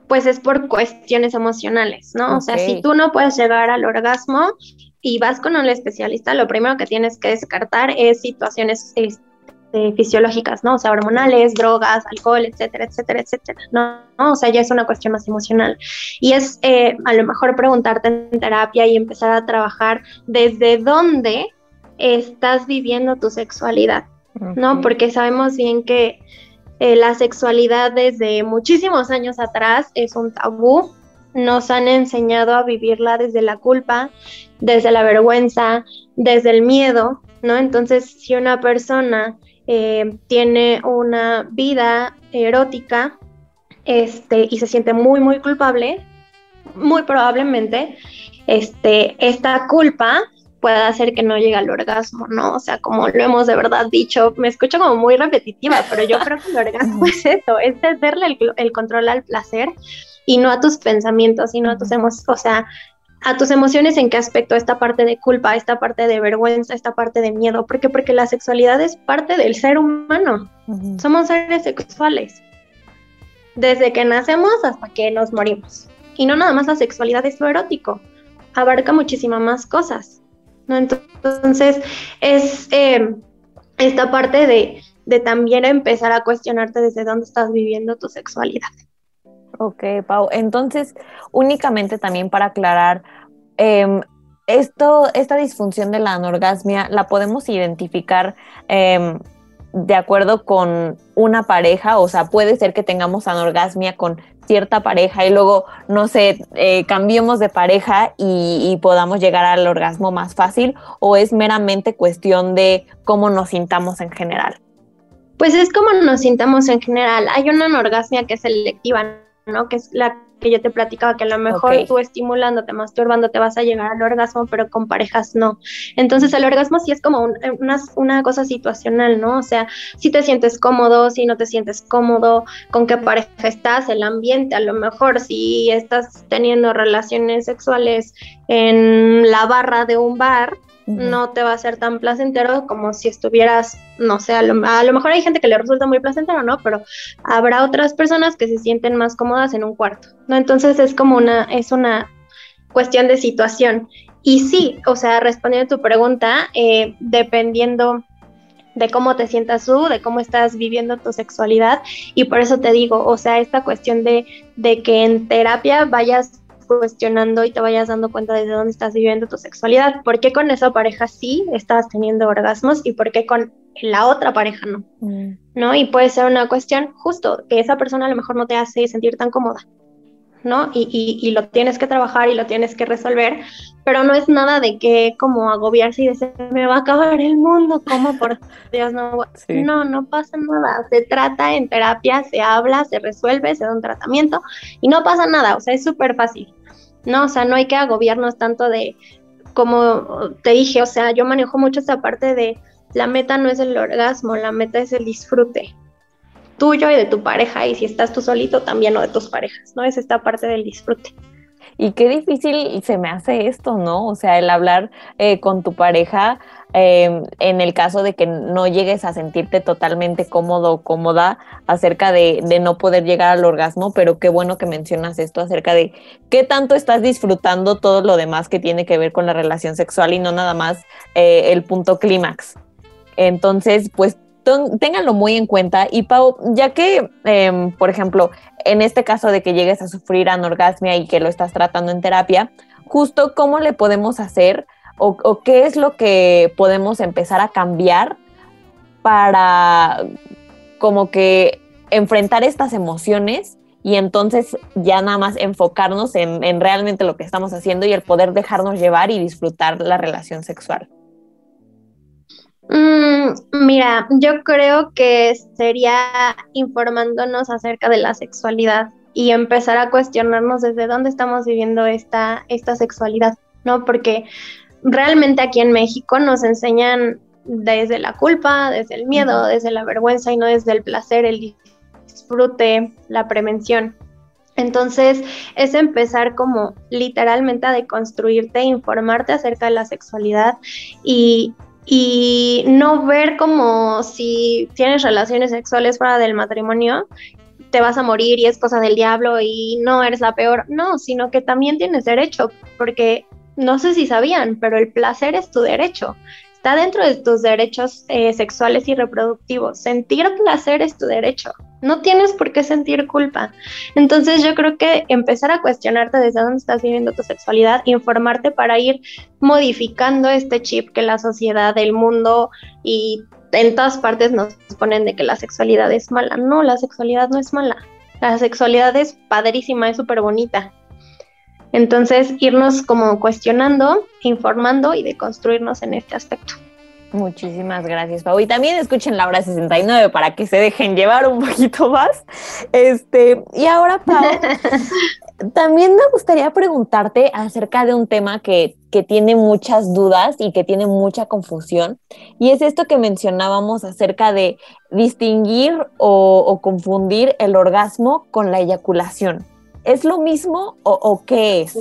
pues es por cuestiones emocionales, ¿no? O sea, si tú no puedes llegar al orgasmo y vas con un especialista, lo primero que tienes que descartar es situaciones este, fisiológicas, ¿no? O sea, hormonales, drogas, alcohol, etcétera, etcétera, etcétera, ¿no? O sea, ya es una cuestión más emocional. Y es eh, a lo mejor preguntarte en terapia y empezar a trabajar desde dónde estás viviendo tu sexualidad, ¿no? Porque sabemos bien que eh, la sexualidad desde muchísimos años atrás es un tabú. Nos han enseñado a vivirla desde la culpa, desde la vergüenza, desde el miedo, ¿no? Entonces, si una persona eh, tiene una vida erótica este, y se siente muy, muy culpable, muy probablemente este, esta culpa pueda hacer que no llegue al orgasmo, ¿no? O sea, como lo hemos de verdad dicho, me escucho como muy repetitiva, pero yo creo que el orgasmo es eso, es darle el, control al placer y no a tus pensamientos, sino a tus emociones, o sea, a tus emociones en qué aspecto, esta parte de culpa, esta parte de vergüenza, esta parte de miedo, ¿por qué? Porque la sexualidad es parte del ser humano, somos seres sexuales, desde que nacemos hasta que nos morimos. Y no nada más la sexualidad es lo erótico, abarca muchísimas más cosas. Entonces, es eh, esta parte de, también empezar a cuestionarte desde dónde estás viviendo tu sexualidad. Ok, Pau. Entonces, únicamente también para aclarar, em, esto, esta disfunción de la anorgasmia la podemos identificar em, de acuerdo con una pareja, o sea, puede ser que tengamos anorgasmia con cierta pareja y luego, no sé, eh, cambiemos de pareja y, podamos llegar al orgasmo más fácil o es meramente cuestión de cómo nos sintamos en general? Pues es como nos sintamos en general. Hay una anorgasmia que es selectiva, ¿no? Que es la que yo te platicaba, que a lo mejor tú estimulándote, masturbando, te vas a llegar al orgasmo, pero con parejas no. Entonces el orgasmo sí es como una, una cosa situacional, ¿no? O sea, si te sientes cómodo, si no te sientes cómodo, con qué pareja estás, el ambiente, a lo mejor si estás teniendo relaciones sexuales en la barra de un bar, no te va a ser tan placentero como si estuvieras, no sé, a lo, mejor hay gente que le resulta muy placentero, ¿no? Pero habrá otras personas que se sienten más cómodas en un cuarto, ¿no? Entonces es como una, es una cuestión de situación. Y sí, o sea, respondiendo a tu pregunta, eh, dependiendo de cómo te sientas tú, de cómo estás viviendo tu sexualidad. Y por eso te digo, o sea, esta cuestión de, de que en terapia vayas cuestionando y te vayas dando cuenta de dónde estás viviendo tu sexualidad. ¿Por qué con esa pareja sí estás teniendo orgasmos y por qué con la otra pareja no? Mm. ¿No? Y puede ser una cuestión justo que esa persona a lo mejor no te hace sentir tan cómoda. ¿no? Y, y, lo tienes que trabajar y lo tienes que resolver, pero no es nada de que como agobiarse y decir, me va a acabar el mundo, como por Dios, no, no, no pasa nada, se trata en terapia, se habla, se resuelve, se da un tratamiento y no pasa nada, o sea, es súper fácil. ¿No? O sea, no hay que agobiarnos tanto de, como te dije, o sea, yo manejo mucho esa parte de la meta no es el orgasmo, la meta es el disfrute tuyo y de tu pareja, y si estás tú solito, también o de tus parejas, ¿no? Es esta parte del disfrute. Y qué difícil se me hace esto, ¿no? O sea, el hablar eh, con tu pareja em, en el caso de que no llegues a sentirte totalmente cómodo o cómoda acerca de, no poder llegar al orgasmo, pero qué bueno que mencionas esto acerca de qué tanto estás disfrutando todo lo demás que tiene que ver con la relación sexual y no nada más eh, el punto clímax. Entonces, pues ténganlo muy en cuenta. Y Pau, ya que, em, por ejemplo, en este caso de que llegues a sufrir anorgasmia y que lo estás tratando en terapia, justo cómo le podemos hacer o, qué es lo que podemos empezar a cambiar para como que enfrentar estas emociones y entonces ya nada más enfocarnos en, en realmente lo que estamos haciendo y el poder dejarnos llevar y disfrutar la relación sexual. Mm, mira, yo creo que sería informándonos acerca de la sexualidad y empezar a cuestionarnos desde dónde estamos viviendo esta, esta sexualidad, ¿no? Porque realmente aquí en México nos enseñan desde la culpa, desde el miedo, desde la vergüenza y no desde el placer, el disfrute, la prevención. Entonces es empezar como literalmente a deconstruirte, informarte acerca de la sexualidad y, y no ver como si tienes relaciones sexuales fuera del matrimonio, te vas a morir y es cosa del diablo y no eres la peor. No, sino que también tienes derecho, porque no sé si sabían, pero el placer es tu derecho está dentro de tus derechos eh, sexuales y reproductivos. Sentir placer es tu derecho. No tienes por qué sentir culpa. Entonces yo creo que empezar a cuestionarte desde dónde estás viviendo tu sexualidad, informarte para ir modificando este chip que la sociedad, el mundo y en todas partes nos ponen de que la sexualidad es mala. No, la sexualidad no es mala. La sexualidad es padrísima, es súper bonita. Entonces, irnos como cuestionando, informando y deconstruirnos en este aspecto. Muchísimas gracias, Pau. Y también escuchen la hora 69 para que se dejen llevar un poquito más. Este, y ahora, Pau, también me gustaría preguntarte acerca de un tema que, que, tiene muchas dudas y que tiene mucha confusión. Y es esto que mencionábamos acerca de distinguir o, o confundir el orgasmo con la eyaculación. ¿Es lo mismo o, qué es?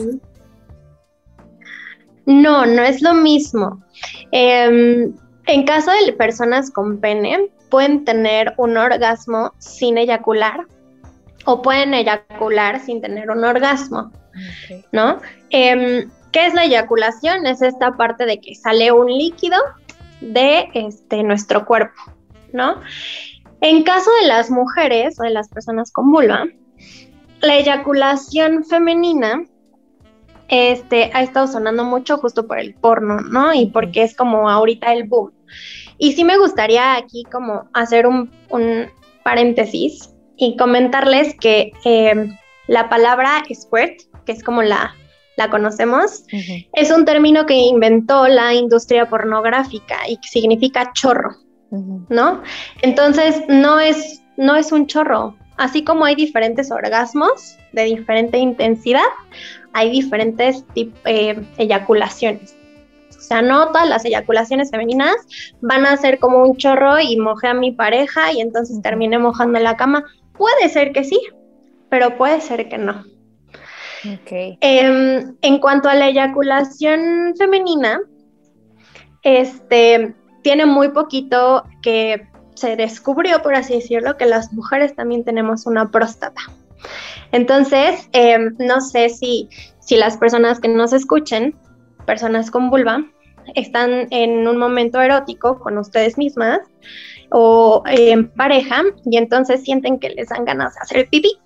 No, no es lo mismo. Em, en caso de personas con pene, pueden tener un orgasmo sin eyacular o pueden eyacular sin tener un orgasmo, ¿no? Em, ¿Qué es la eyaculación? Es esta parte de que sale un líquido de este, nuestro cuerpo, ¿no? En caso de las mujeres o de las personas con vulva, la eyaculación femenina este, ha estado sonando mucho justo por el porno, ¿no? Y porque es como ahorita el boom. Y sí me gustaría aquí como hacer un, paréntesis y comentarles que eh, la palabra squirt, que es como la, la conocemos, es un término que inventó la industria pornográfica y que significa chorro, ¿no? Entonces, no es, no es un chorro, Así como hay diferentes orgasmos de diferente intensidad, hay diferentes eh, eyaculaciones. O sea, no todas las eyaculaciones femeninas van a ser como un chorro y mojé a mi pareja y entonces terminé mojando la cama. Puede ser que sí, pero puede ser que no. Okay. Em, en cuanto a la eyaculación femenina, este tiene muy poquito que se descubrió, por así decirlo, que las mujeres también tenemos una próstata. Entonces, em, no sé si, si las personas que nos escuchen, personas con vulva, están en un momento erótico con ustedes mismas o en pareja y entonces sienten que les dan ganas de hacer pipí.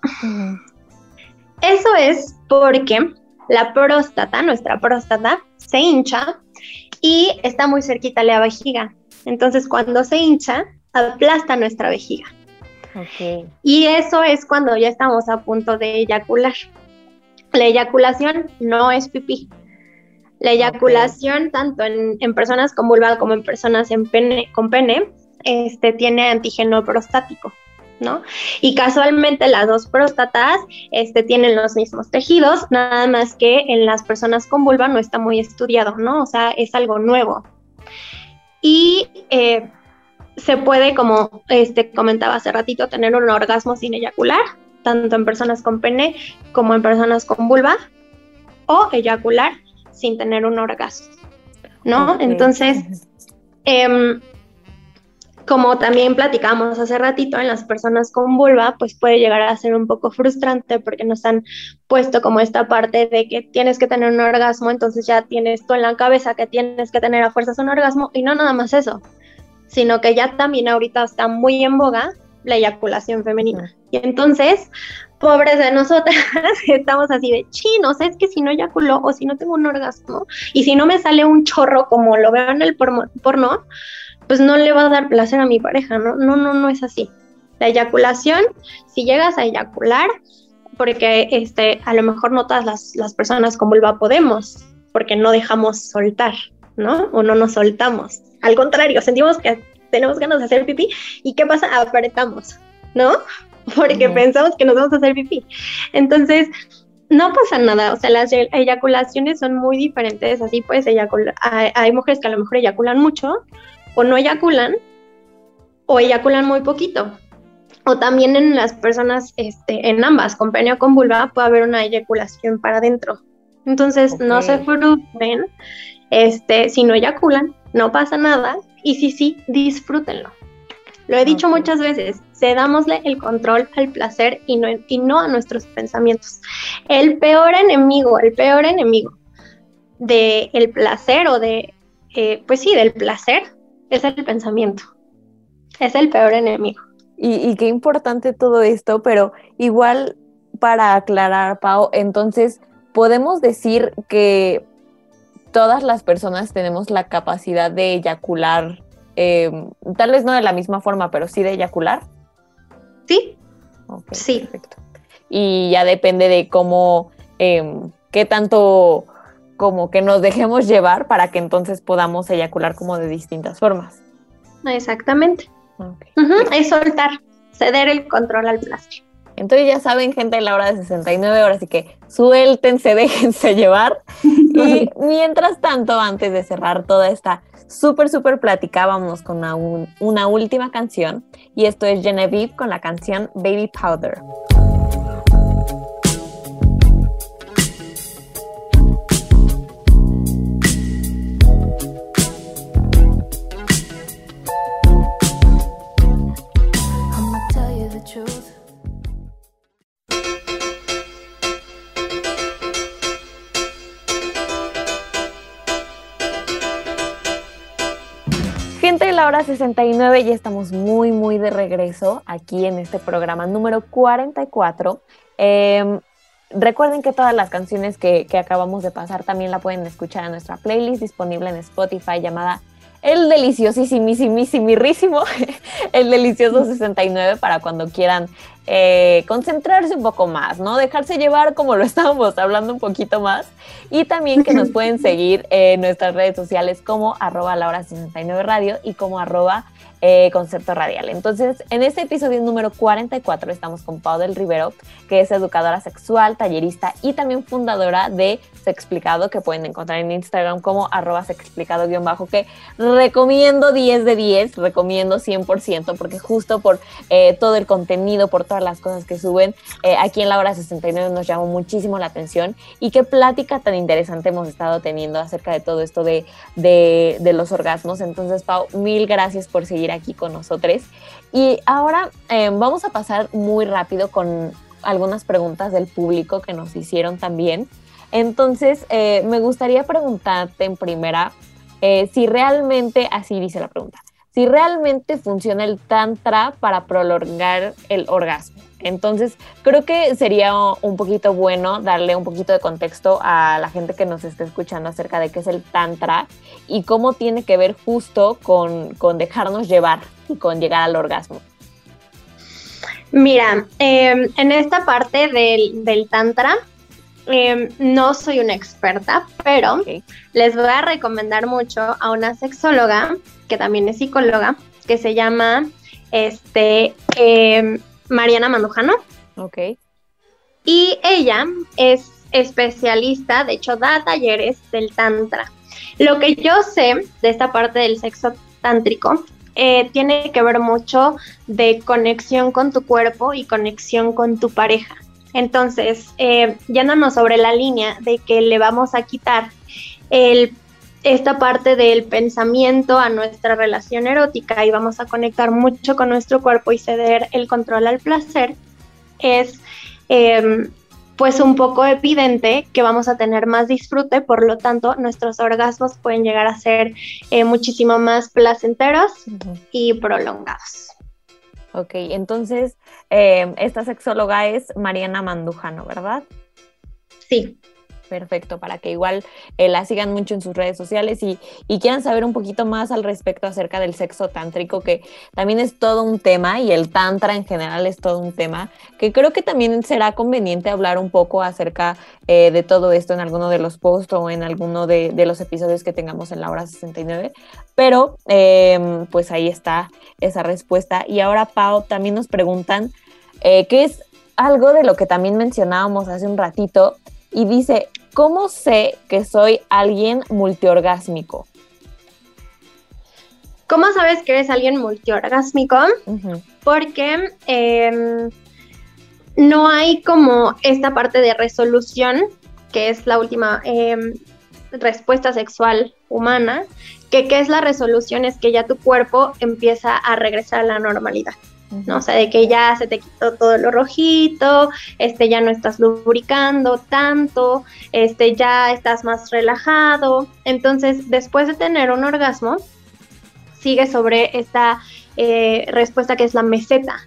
Eso es porque la próstata, nuestra próstata, se hincha y está muy cerquita a la vejiga. Entonces, cuando se hincha, aplasta nuestra vejiga. Y eso es cuando ya estamos a punto de eyacular. La eyaculación no es pipí. La eyaculación, tanto en, personas con vulva como en personas en pene, con pene, este, tiene antígeno prostático. ¿no? Y casualmente las dos próstatas este, tienen los mismos tejidos, nada más que en las personas con vulva no está muy estudiado, ¿no? O sea, es algo nuevo. Y eh, se puede, como este, comentaba hace ratito, tener un orgasmo sin eyacular, tanto en personas con pene como en personas con vulva, o eyacular sin tener un orgasmo, ¿no? Entonces, eh, como también platicamos hace ratito en las personas con vulva, pues puede llegar a ser un poco frustrante porque nos han puesto como esta parte de que tienes que tener un orgasmo, entonces ya tienes tú en la cabeza que tienes que tener a fuerzas un orgasmo y no nada más eso, sino que ya también ahorita está muy en boga la eyaculación femenina. Y entonces, pobres de nosotras, estamos así de chinos, es que si no eyaculo o si no tengo un orgasmo y si no me sale un chorro como lo veo en el porno pues no le va a dar placer a mi pareja, ¿no? No, no, no es así. La eyaculación, si llegas a eyacular, porque este, a lo mejor no todas las, las personas con vulva podemos, porque no dejamos soltar, ¿no? O no nos soltamos. Al contrario, sentimos que tenemos ganas de hacer pipí y ¿qué pasa? Apretamos, ¿no? Porque pensamos que nos vamos a hacer pipí. Entonces, no pasa nada, o sea, las eyaculaciones son muy diferentes, así pues hay, hay mujeres que a lo mejor eyaculan mucho, o no eyaculan o eyaculan muy poquito. O también en las personas, este, en ambas, con pene o con vulva, puede haber una eyaculación para adentro. Entonces, no se frustren, este, si no eyaculan, no pasa nada, y si sí, disfrútenlo. Lo he dicho muchas veces, cedámosle el control al placer y no, y no a nuestros pensamientos. El peor enemigo, el peor enemigo del el placer o de, eh, pues sí, del placer es el pensamiento. Es el peor enemigo. Y, qué importante todo esto, pero igual para aclarar, Pau, entonces podemos decir que todas las personas tenemos la capacidad de eyacular, em, tal vez no de la misma forma, pero sí de eyacular. Sí. sí. Perfecto. Y ya depende de cómo, em, qué tanto como que nos dejemos llevar para que entonces podamos eyacular como de distintas formas. Exactamente. Es soltar, ceder el control al placer. Entonces ya saben, gente, en la hora de 69 horas, así que suéltense, déjense llevar. Y mientras tanto, antes de cerrar toda esta súper, súper plática, vamos con una, una última canción. Y esto es Genevieve con la canción Baby Powder. Hora 69, ya estamos muy, muy de regreso aquí en este programa número 44. Em, recuerden que todas las canciones que, que, acabamos de pasar también la pueden escuchar en nuestra playlist disponible en Spotify llamada el deliciosísimo, el delicioso 69 para cuando quieran eh, concentrarse un poco más, ¿no? Dejarse llevar como lo estábamos hablando un poquito más. Y también que nos pueden seguir en nuestras redes sociales como arroba la hora 69 radio y como arroba eh, Concepto Radial. Entonces, en este episodio número 44 estamos con Pau del Rivero, que es educadora sexual, tallerista y también fundadora de Sexplicado, que pueden encontrar en Instagram como arroba sexplicado-bajo, que recomiendo 10 de 10, recomiendo 100%, porque justo por eh, todo el contenido, por las cosas que suben, eh, aquí en la hora 69 nos llamó muchísimo la atención y qué plática tan interesante hemos estado teniendo acerca de todo esto de, de, los orgasmos. Entonces, Pau, mil gracias por seguir aquí con nosotros. Y ahora eh, vamos a pasar muy rápido con algunas preguntas del público que nos hicieron también. Entonces, eh, me gustaría preguntarte en primera si realmente, así dice la pregunta, si realmente funciona el tantra para prolongar el orgasmo. Entonces, creo que sería un poquito bueno darle un poquito de contexto a la gente que nos está escuchando acerca de qué es el tantra y cómo tiene que ver justo con, dejarnos llevar y con llegar al orgasmo. Mira, em, en esta parte del, tantra, em, no soy una experta, pero les voy a recomendar mucho a una sexóloga, que también es psicóloga, que se llama este, em, Mariana Mandujano. Ok. Y ella es especialista, de hecho da talleres del tantra. Lo que yo sé de esta parte del sexo tántrico eh, tiene que ver mucho de conexión con tu cuerpo y conexión con tu pareja. Entonces, eh, yéndonos sobre la línea de que le vamos a quitar el, esta parte del pensamiento a nuestra relación erótica y vamos a conectar mucho con nuestro cuerpo y ceder el control al placer, es em, pues un poco evidente que vamos a tener más disfrute, por lo tanto nuestros orgasmos pueden llegar a ser eh, muchísimo más placenteros y prolongados. Ok, entonces em, esta sexóloga es Mariana Mandujano, ¿verdad? Sí. Perfecto, para que igual eh, la sigan mucho en sus redes sociales y, quieran saber un poquito más al respecto acerca del sexo tántrico, que también es todo un tema y el tantra en general es todo un tema, que creo que también será conveniente hablar un poco acerca eh, de todo esto en alguno de los posts o en alguno de, los episodios que tengamos en la hora 69. Pero em, pues ahí está esa respuesta. Y ahora, Pau, también nos preguntan eh, qué es algo de lo que también mencionábamos hace un ratito y dice, ¿cómo sé que soy alguien multiorgásmico? ¿Cómo sabes que eres alguien multiorgásmico? Porque em, no hay como esta parte de resolución, que es la última em, respuesta sexual humana, que qué es la resolución es que ya tu cuerpo empieza a regresar a la normalidad. ¿No? O sea, de que ya se te quitó todo lo rojito, este, ya no estás lubricando tanto, este, ya estás más relajado. Entonces, después de tener un orgasmo, sigue sobre esta eh, respuesta que es la meseta,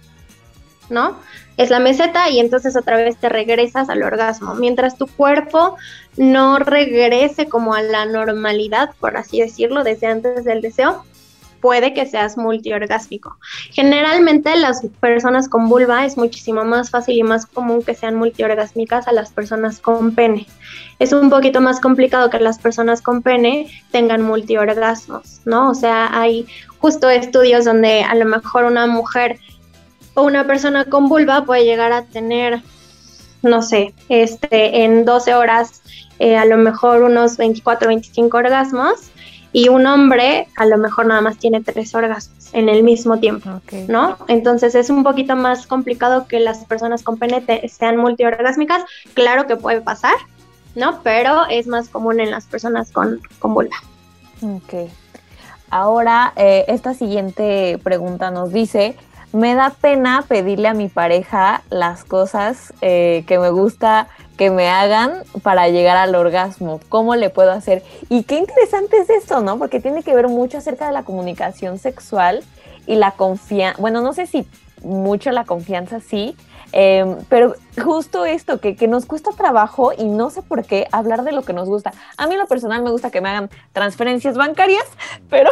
¿no? Es la meseta y entonces otra vez te regresas al orgasmo. Mientras tu cuerpo no regrese como a la normalidad, por así decirlo, desde antes del deseo, puede que seas multiorgásmico. Generalmente las personas con vulva es muchísimo más fácil y más común que sean multiorgásmicas a las personas con pene. Es un poquito más complicado que las personas con pene tengan multiorgasmos, ¿no? O sea, hay justo estudios donde a lo mejor una mujer o una persona con vulva puede llegar a tener, no sé, este, en 12 horas eh, a lo mejor unos 24, 25 orgasmos y un hombre a lo mejor nada más tiene tres orgasmos en el mismo tiempo, ¿no? Entonces es un poquito más complicado que las personas con pene sean multiorgásmicas. Claro que puede pasar, ¿no? Pero es más común en las personas con, con vulva. Ok. Ahora, eh, esta siguiente pregunta nos dice, me da pena pedirle a mi pareja las cosas eh, que me gusta que me hagan para llegar al orgasmo. ¿Cómo le puedo hacer? Y qué interesante es esto, ¿no? Porque tiene que ver mucho acerca de la comunicación sexual y la confianza. Bueno, no sé si mucho la confianza, sí, Em, pero justo esto, que, nos cuesta trabajo y no sé por qué hablar de lo que nos gusta. A mí lo personal me gusta que me hagan transferencias bancarias, pero...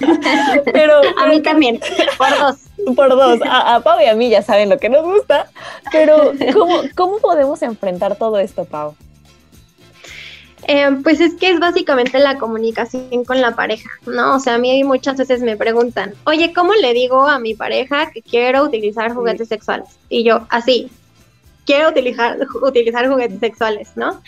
pero a mí también, por dos. Por dos. A, a, Pau y a mí ya saben lo que nos gusta, pero ¿cómo, cómo podemos enfrentar todo esto, Pau? Em, pues es que es básicamente la comunicación con la pareja, ¿no? O sea, a mí muchas veces me preguntan, oye, ¿cómo le digo a mi pareja que quiero utilizar juguetes sexuales? Y yo, así, quiero utilizar, utilizar juguetes sexuales, ¿no?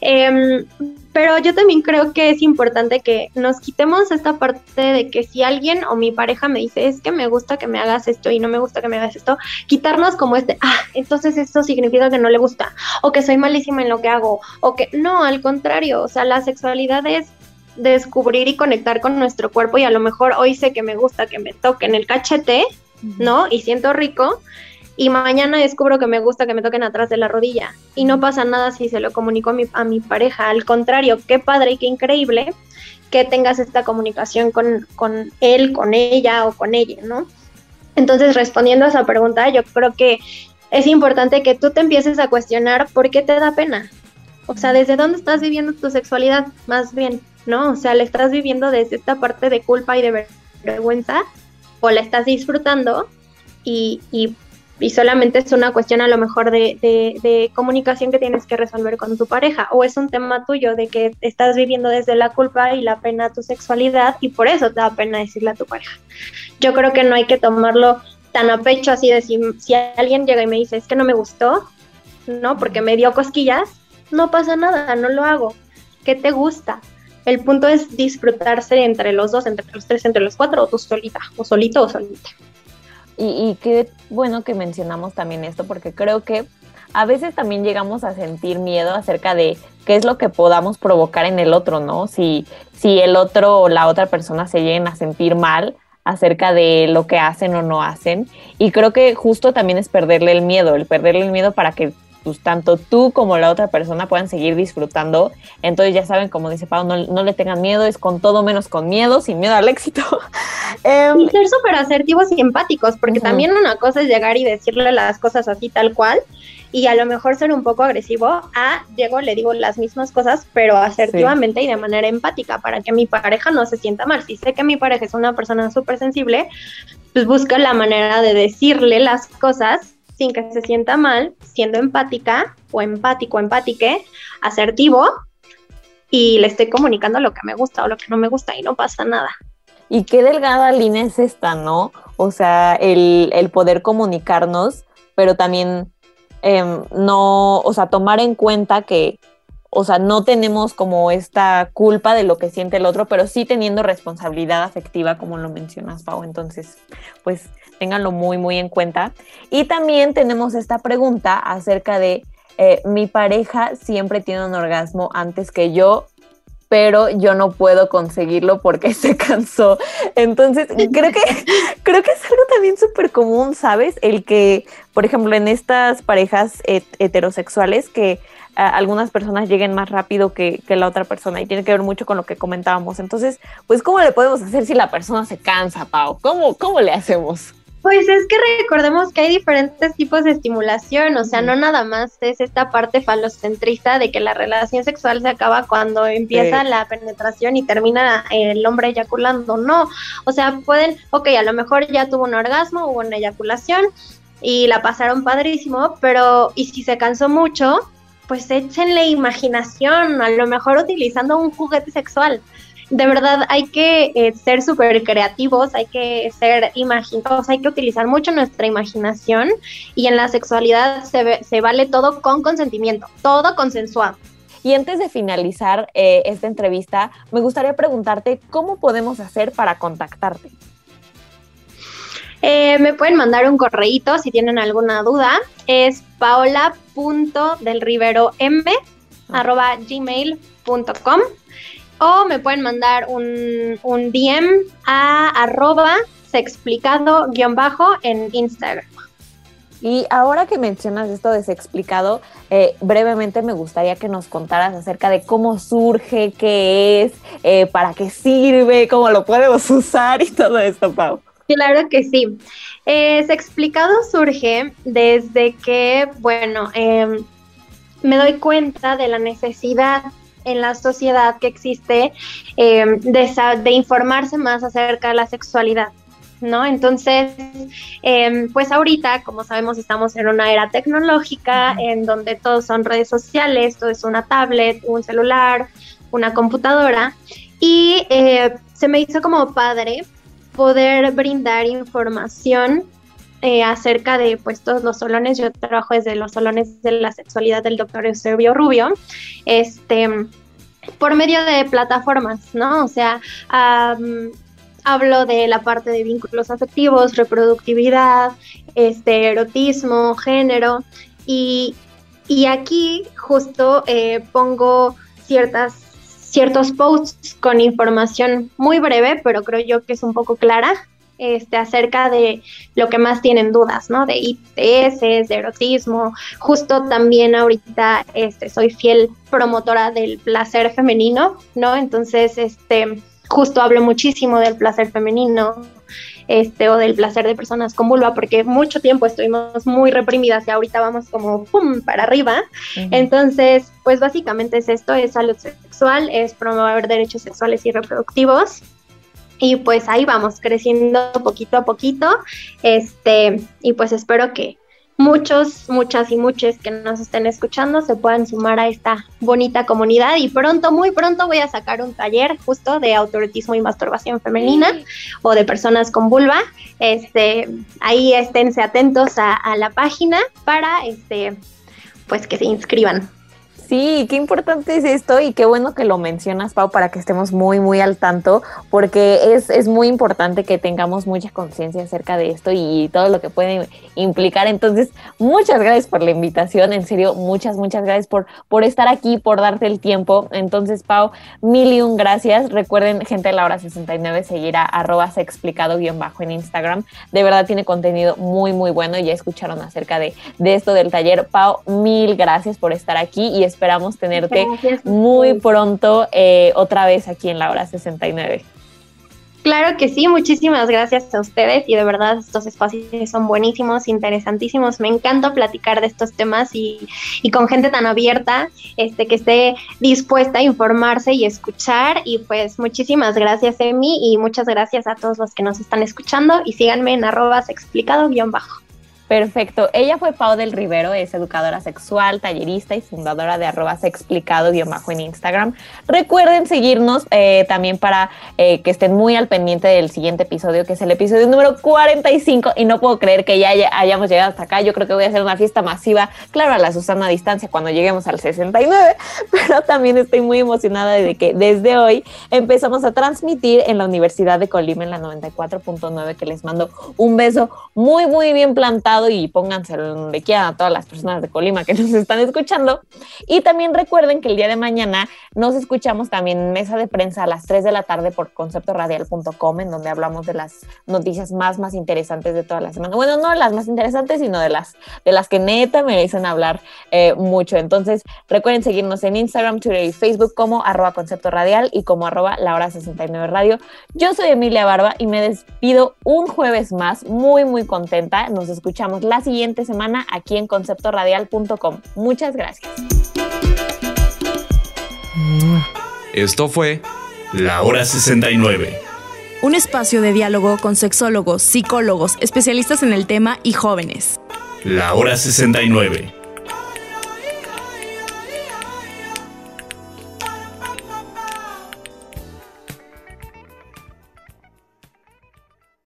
Em, pero yo también creo que es importante que nos quitemos esta parte de que si alguien o mi pareja me dice, es que me gusta que me hagas esto y no me gusta que me hagas esto, quitarnos como este, ah, entonces esto significa que no le gusta, o que soy malísima en lo que hago, o que no, al contrario, o sea, la sexualidad es descubrir y conectar con nuestro cuerpo y a lo mejor hoy sé que me gusta que me toquen el cachete, ¿no? Y siento rico, y mañana descubro que me gusta que me toquen atrás de la rodilla y no pasa nada si se lo comunico a mi, a mi pareja, al contrario, qué padre y qué increíble que tengas esta comunicación con, con él, con ella o con ella, ¿no? Entonces, respondiendo a esa pregunta, yo creo que es importante que tú te empieces a cuestionar por qué te da pena. O sea, ¿desde dónde estás viviendo tu sexualidad? Más bien, ¿no? O sea, ¿la estás viviendo desde esta parte de culpa y de vergüenza? ¿O la estás disfrutando? Y, y y solamente es una cuestión a lo mejor de, comunicación que tienes que resolver con tu pareja o es un tema tuyo de que estás viviendo desde la culpa y la pena tu sexualidad y por eso te da pena decirle a tu pareja. Yo creo que no hay que tomarlo tan a pecho así de si, si alguien llega y me dice es que no me gustó, ¿no? Porque me dio cosquillas, no pasa nada, no lo hago. ¿Qué te gusta? El punto es disfrutarse entre los dos, entre los tres, entre los cuatro, o tú solita, o solito o solita. Y, qué bueno que mencionamos también esto, porque creo que a veces también llegamos a sentir miedo acerca de qué es lo que podamos provocar en el otro, ¿no? Si, si el otro o la otra persona se lleguen a sentir mal acerca de lo que hacen o no hacen. Y creo que justo también es perderle el miedo, el perderle el miedo para que pues tanto tú como la otra persona puedan seguir disfrutando. Entonces ya saben, como dice Pau, no, le tengan miedo, es con todo menos con miedo, sin miedo al éxito. Em, y ser súper asertivos y empáticos, porque también una cosa es llegar y decirle las cosas así tal cual, y a lo mejor ser un poco agresivo, a llego, le digo las mismas cosas, pero asertivamente y de manera empática, para que mi pareja no se sienta mal. Si sé que mi pareja es una persona súper sensible, pues busca la manera de decirle las cosas sin que se sienta mal, siendo empática o empático, empátique, asertivo y le estoy comunicando lo que me gusta o lo que no me gusta y no pasa nada. Y qué delgada línea es esta, ¿no? O sea, el, poder comunicarnos, pero también em, no, o sea, tomar en cuenta que, o sea, no tenemos como esta culpa de lo que siente el otro, pero sí teniendo responsabilidad afectiva, como lo mencionas, Pau. Entonces, pues ténganlo muy, muy en cuenta. Y también tenemos esta pregunta acerca de eh, mi pareja siempre tiene un orgasmo antes que yo, pero yo no puedo conseguirlo porque se cansó. Entonces, creo que, creo que es algo también súper común, ¿sabes? El que, por ejemplo, en estas parejas heterosexuales, que algunas personas lleguen más rápido que, que, la otra persona y tiene que ver mucho con lo que comentábamos. Entonces, pues, ¿cómo le podemos hacer si la persona se cansa, Pau? ¿Cómo, cómo le hacemos? Pues es que recordemos que hay diferentes tipos de estimulación, o sea, no nada más es esta parte falocentrista de que la relación sexual se acaba cuando empieza la penetración y termina el hombre eyaculando, no, o sea, pueden, ok, a lo mejor ya tuvo un orgasmo, hubo una eyaculación y la pasaron padrísimo, pero y si se cansó mucho, pues échenle imaginación, a lo mejor utilizando un juguete sexual de verdad hay que eh, ser súper creativos, hay que ser imaginativos, hay que utilizar mucho nuestra imaginación y en la sexualidad se, se vale todo con consentimiento, todo consensuado. Y antes de finalizar eh, esta entrevista, me gustaría preguntarte cómo podemos hacer para contactarte. Eh, me pueden mandar un correíto si tienen alguna duda. Es paola.delriverom.gmail.com o me pueden mandar un, un DM a arroba sexplicado guion bajo en Instagram. Y ahora que mencionas esto de Sexplicado, eh, brevemente me gustaría que nos contaras acerca de cómo surge, qué es, eh, para qué sirve, cómo lo podemos usar y todo esto, Pau. Claro que sí. Eh, Sexplicado surge desde que, bueno, em, me doy cuenta de la necesidad en la sociedad que existe em, de, informarse más acerca de la sexualidad. ¿no? Entonces, em, pues ahorita, como sabemos, estamos en una era tecnológica en donde todos son redes sociales, todo es una tablet, un celular, una computadora, y eh, se me hizo como padre poder brindar información eh, acerca de pues todos los solones. Yo trabajo desde los solones de la sexualidad del doctor Eusebio Rubio, este, por medio de plataformas, ¿no? O sea, hablo de la parte de vínculos afectivos, reproductividad, este, erotismo, género, y, aquí justo eh, pongo ciertas ciertos posts con información muy breve, pero creo yo que es un poco clara, este, acerca de lo que más tienen dudas, ¿no? De ITS, de erotismo. Justo también ahorita este, soy fiel promotora del placer femenino, ¿no? Entonces, este, justo hablo muchísimo del placer femenino, este, o del placer de personas con vulva, porque mucho tiempo estuvimos muy reprimidas y ahorita vamos como pum para arriba. Entonces, pues básicamente es esto, es salud sexual, es promover derechos sexuales y reproductivos. Y pues ahí vamos creciendo poquito a poquito. Este, y pues espero que muchos, muchas y muchos que nos estén escuchando se puedan sumar a esta bonita comunidad y pronto, muy pronto voy a sacar un taller justo de autoretismo y masturbación femenina o de personas con vulva. Este, ahí esténse atentos a, a la página para este, pues que se inscriban. Sí, qué importante es esto y qué bueno que lo mencionas, Pau, para que estemos muy, muy al tanto, porque es, es muy importante que tengamos mucha conciencia acerca de esto y todo lo que puede implicar. Entonces, muchas gracias por la invitación, en serio, muchas, muchas gracias por, por estar aquí, por darte el tiempo. Entonces, Pau, mil y un gracias. Recuerden, gente de la hora 69, seguir a arroba explicado guion bajo en Instagram. De verdad tiene contenido muy, muy bueno. Ya escucharon acerca de, de esto del taller. Pau, mil gracias por estar aquí y esperamos tenerte muy pronto eh, otra vez aquí en la hora 69. Claro que sí, muchísimas gracias a ustedes y de verdad estos espacios son buenísimos, interesantísimos. Me encanta platicar de estos temas y, y, con gente tan abierta, este, que esté dispuesta a informarse y escuchar. Y pues muchísimas gracias, Emi, y muchas gracias a todos los que nos están escuchando y síganme en arrobas explicado guion bajo. Perfecto. Ella fue Pau del Rivero, es educadora sexual, tallerista y fundadora de arrobas explicado bajo en Instagram. Recuerden seguirnos eh, también para eh, que estén muy al pendiente del siguiente episodio, que es el episodio número 45. Y no puedo creer que ya hayamos llegado hasta acá. Yo creo que voy a hacer una fiesta masiva, claro, a la Susana a distancia cuando lleguemos al 69, pero también estoy muy emocionada de que desde hoy empezamos a transmitir en la Universidad de Colima en la 94.9, que les mando un beso muy, muy bien plantado y pónganse donde quieran a todas las personas de Colima que nos están escuchando. Y también recuerden que el día de mañana nos escuchamos también en mesa de prensa a las 3 de la tarde por conceptoradial.com, en donde hablamos de las noticias más, más interesantes de toda la semana. Bueno, no las más interesantes, sino de las, de las que neta merecen hablar eh, mucho. Entonces, recuerden seguirnos en Instagram, Twitter y Facebook como arroba concepto radial y como arroba la hora 69 radio. Yo soy Emilia Barba y me despido un jueves más, muy, muy contenta. Nos escuchamos la siguiente semana aquí en conceptoradial.com. Muchas gracias. Esto fue La Hora 69. Un espacio de diálogo con sexólogos, psicólogos, especialistas en el tema y jóvenes. La Hora 69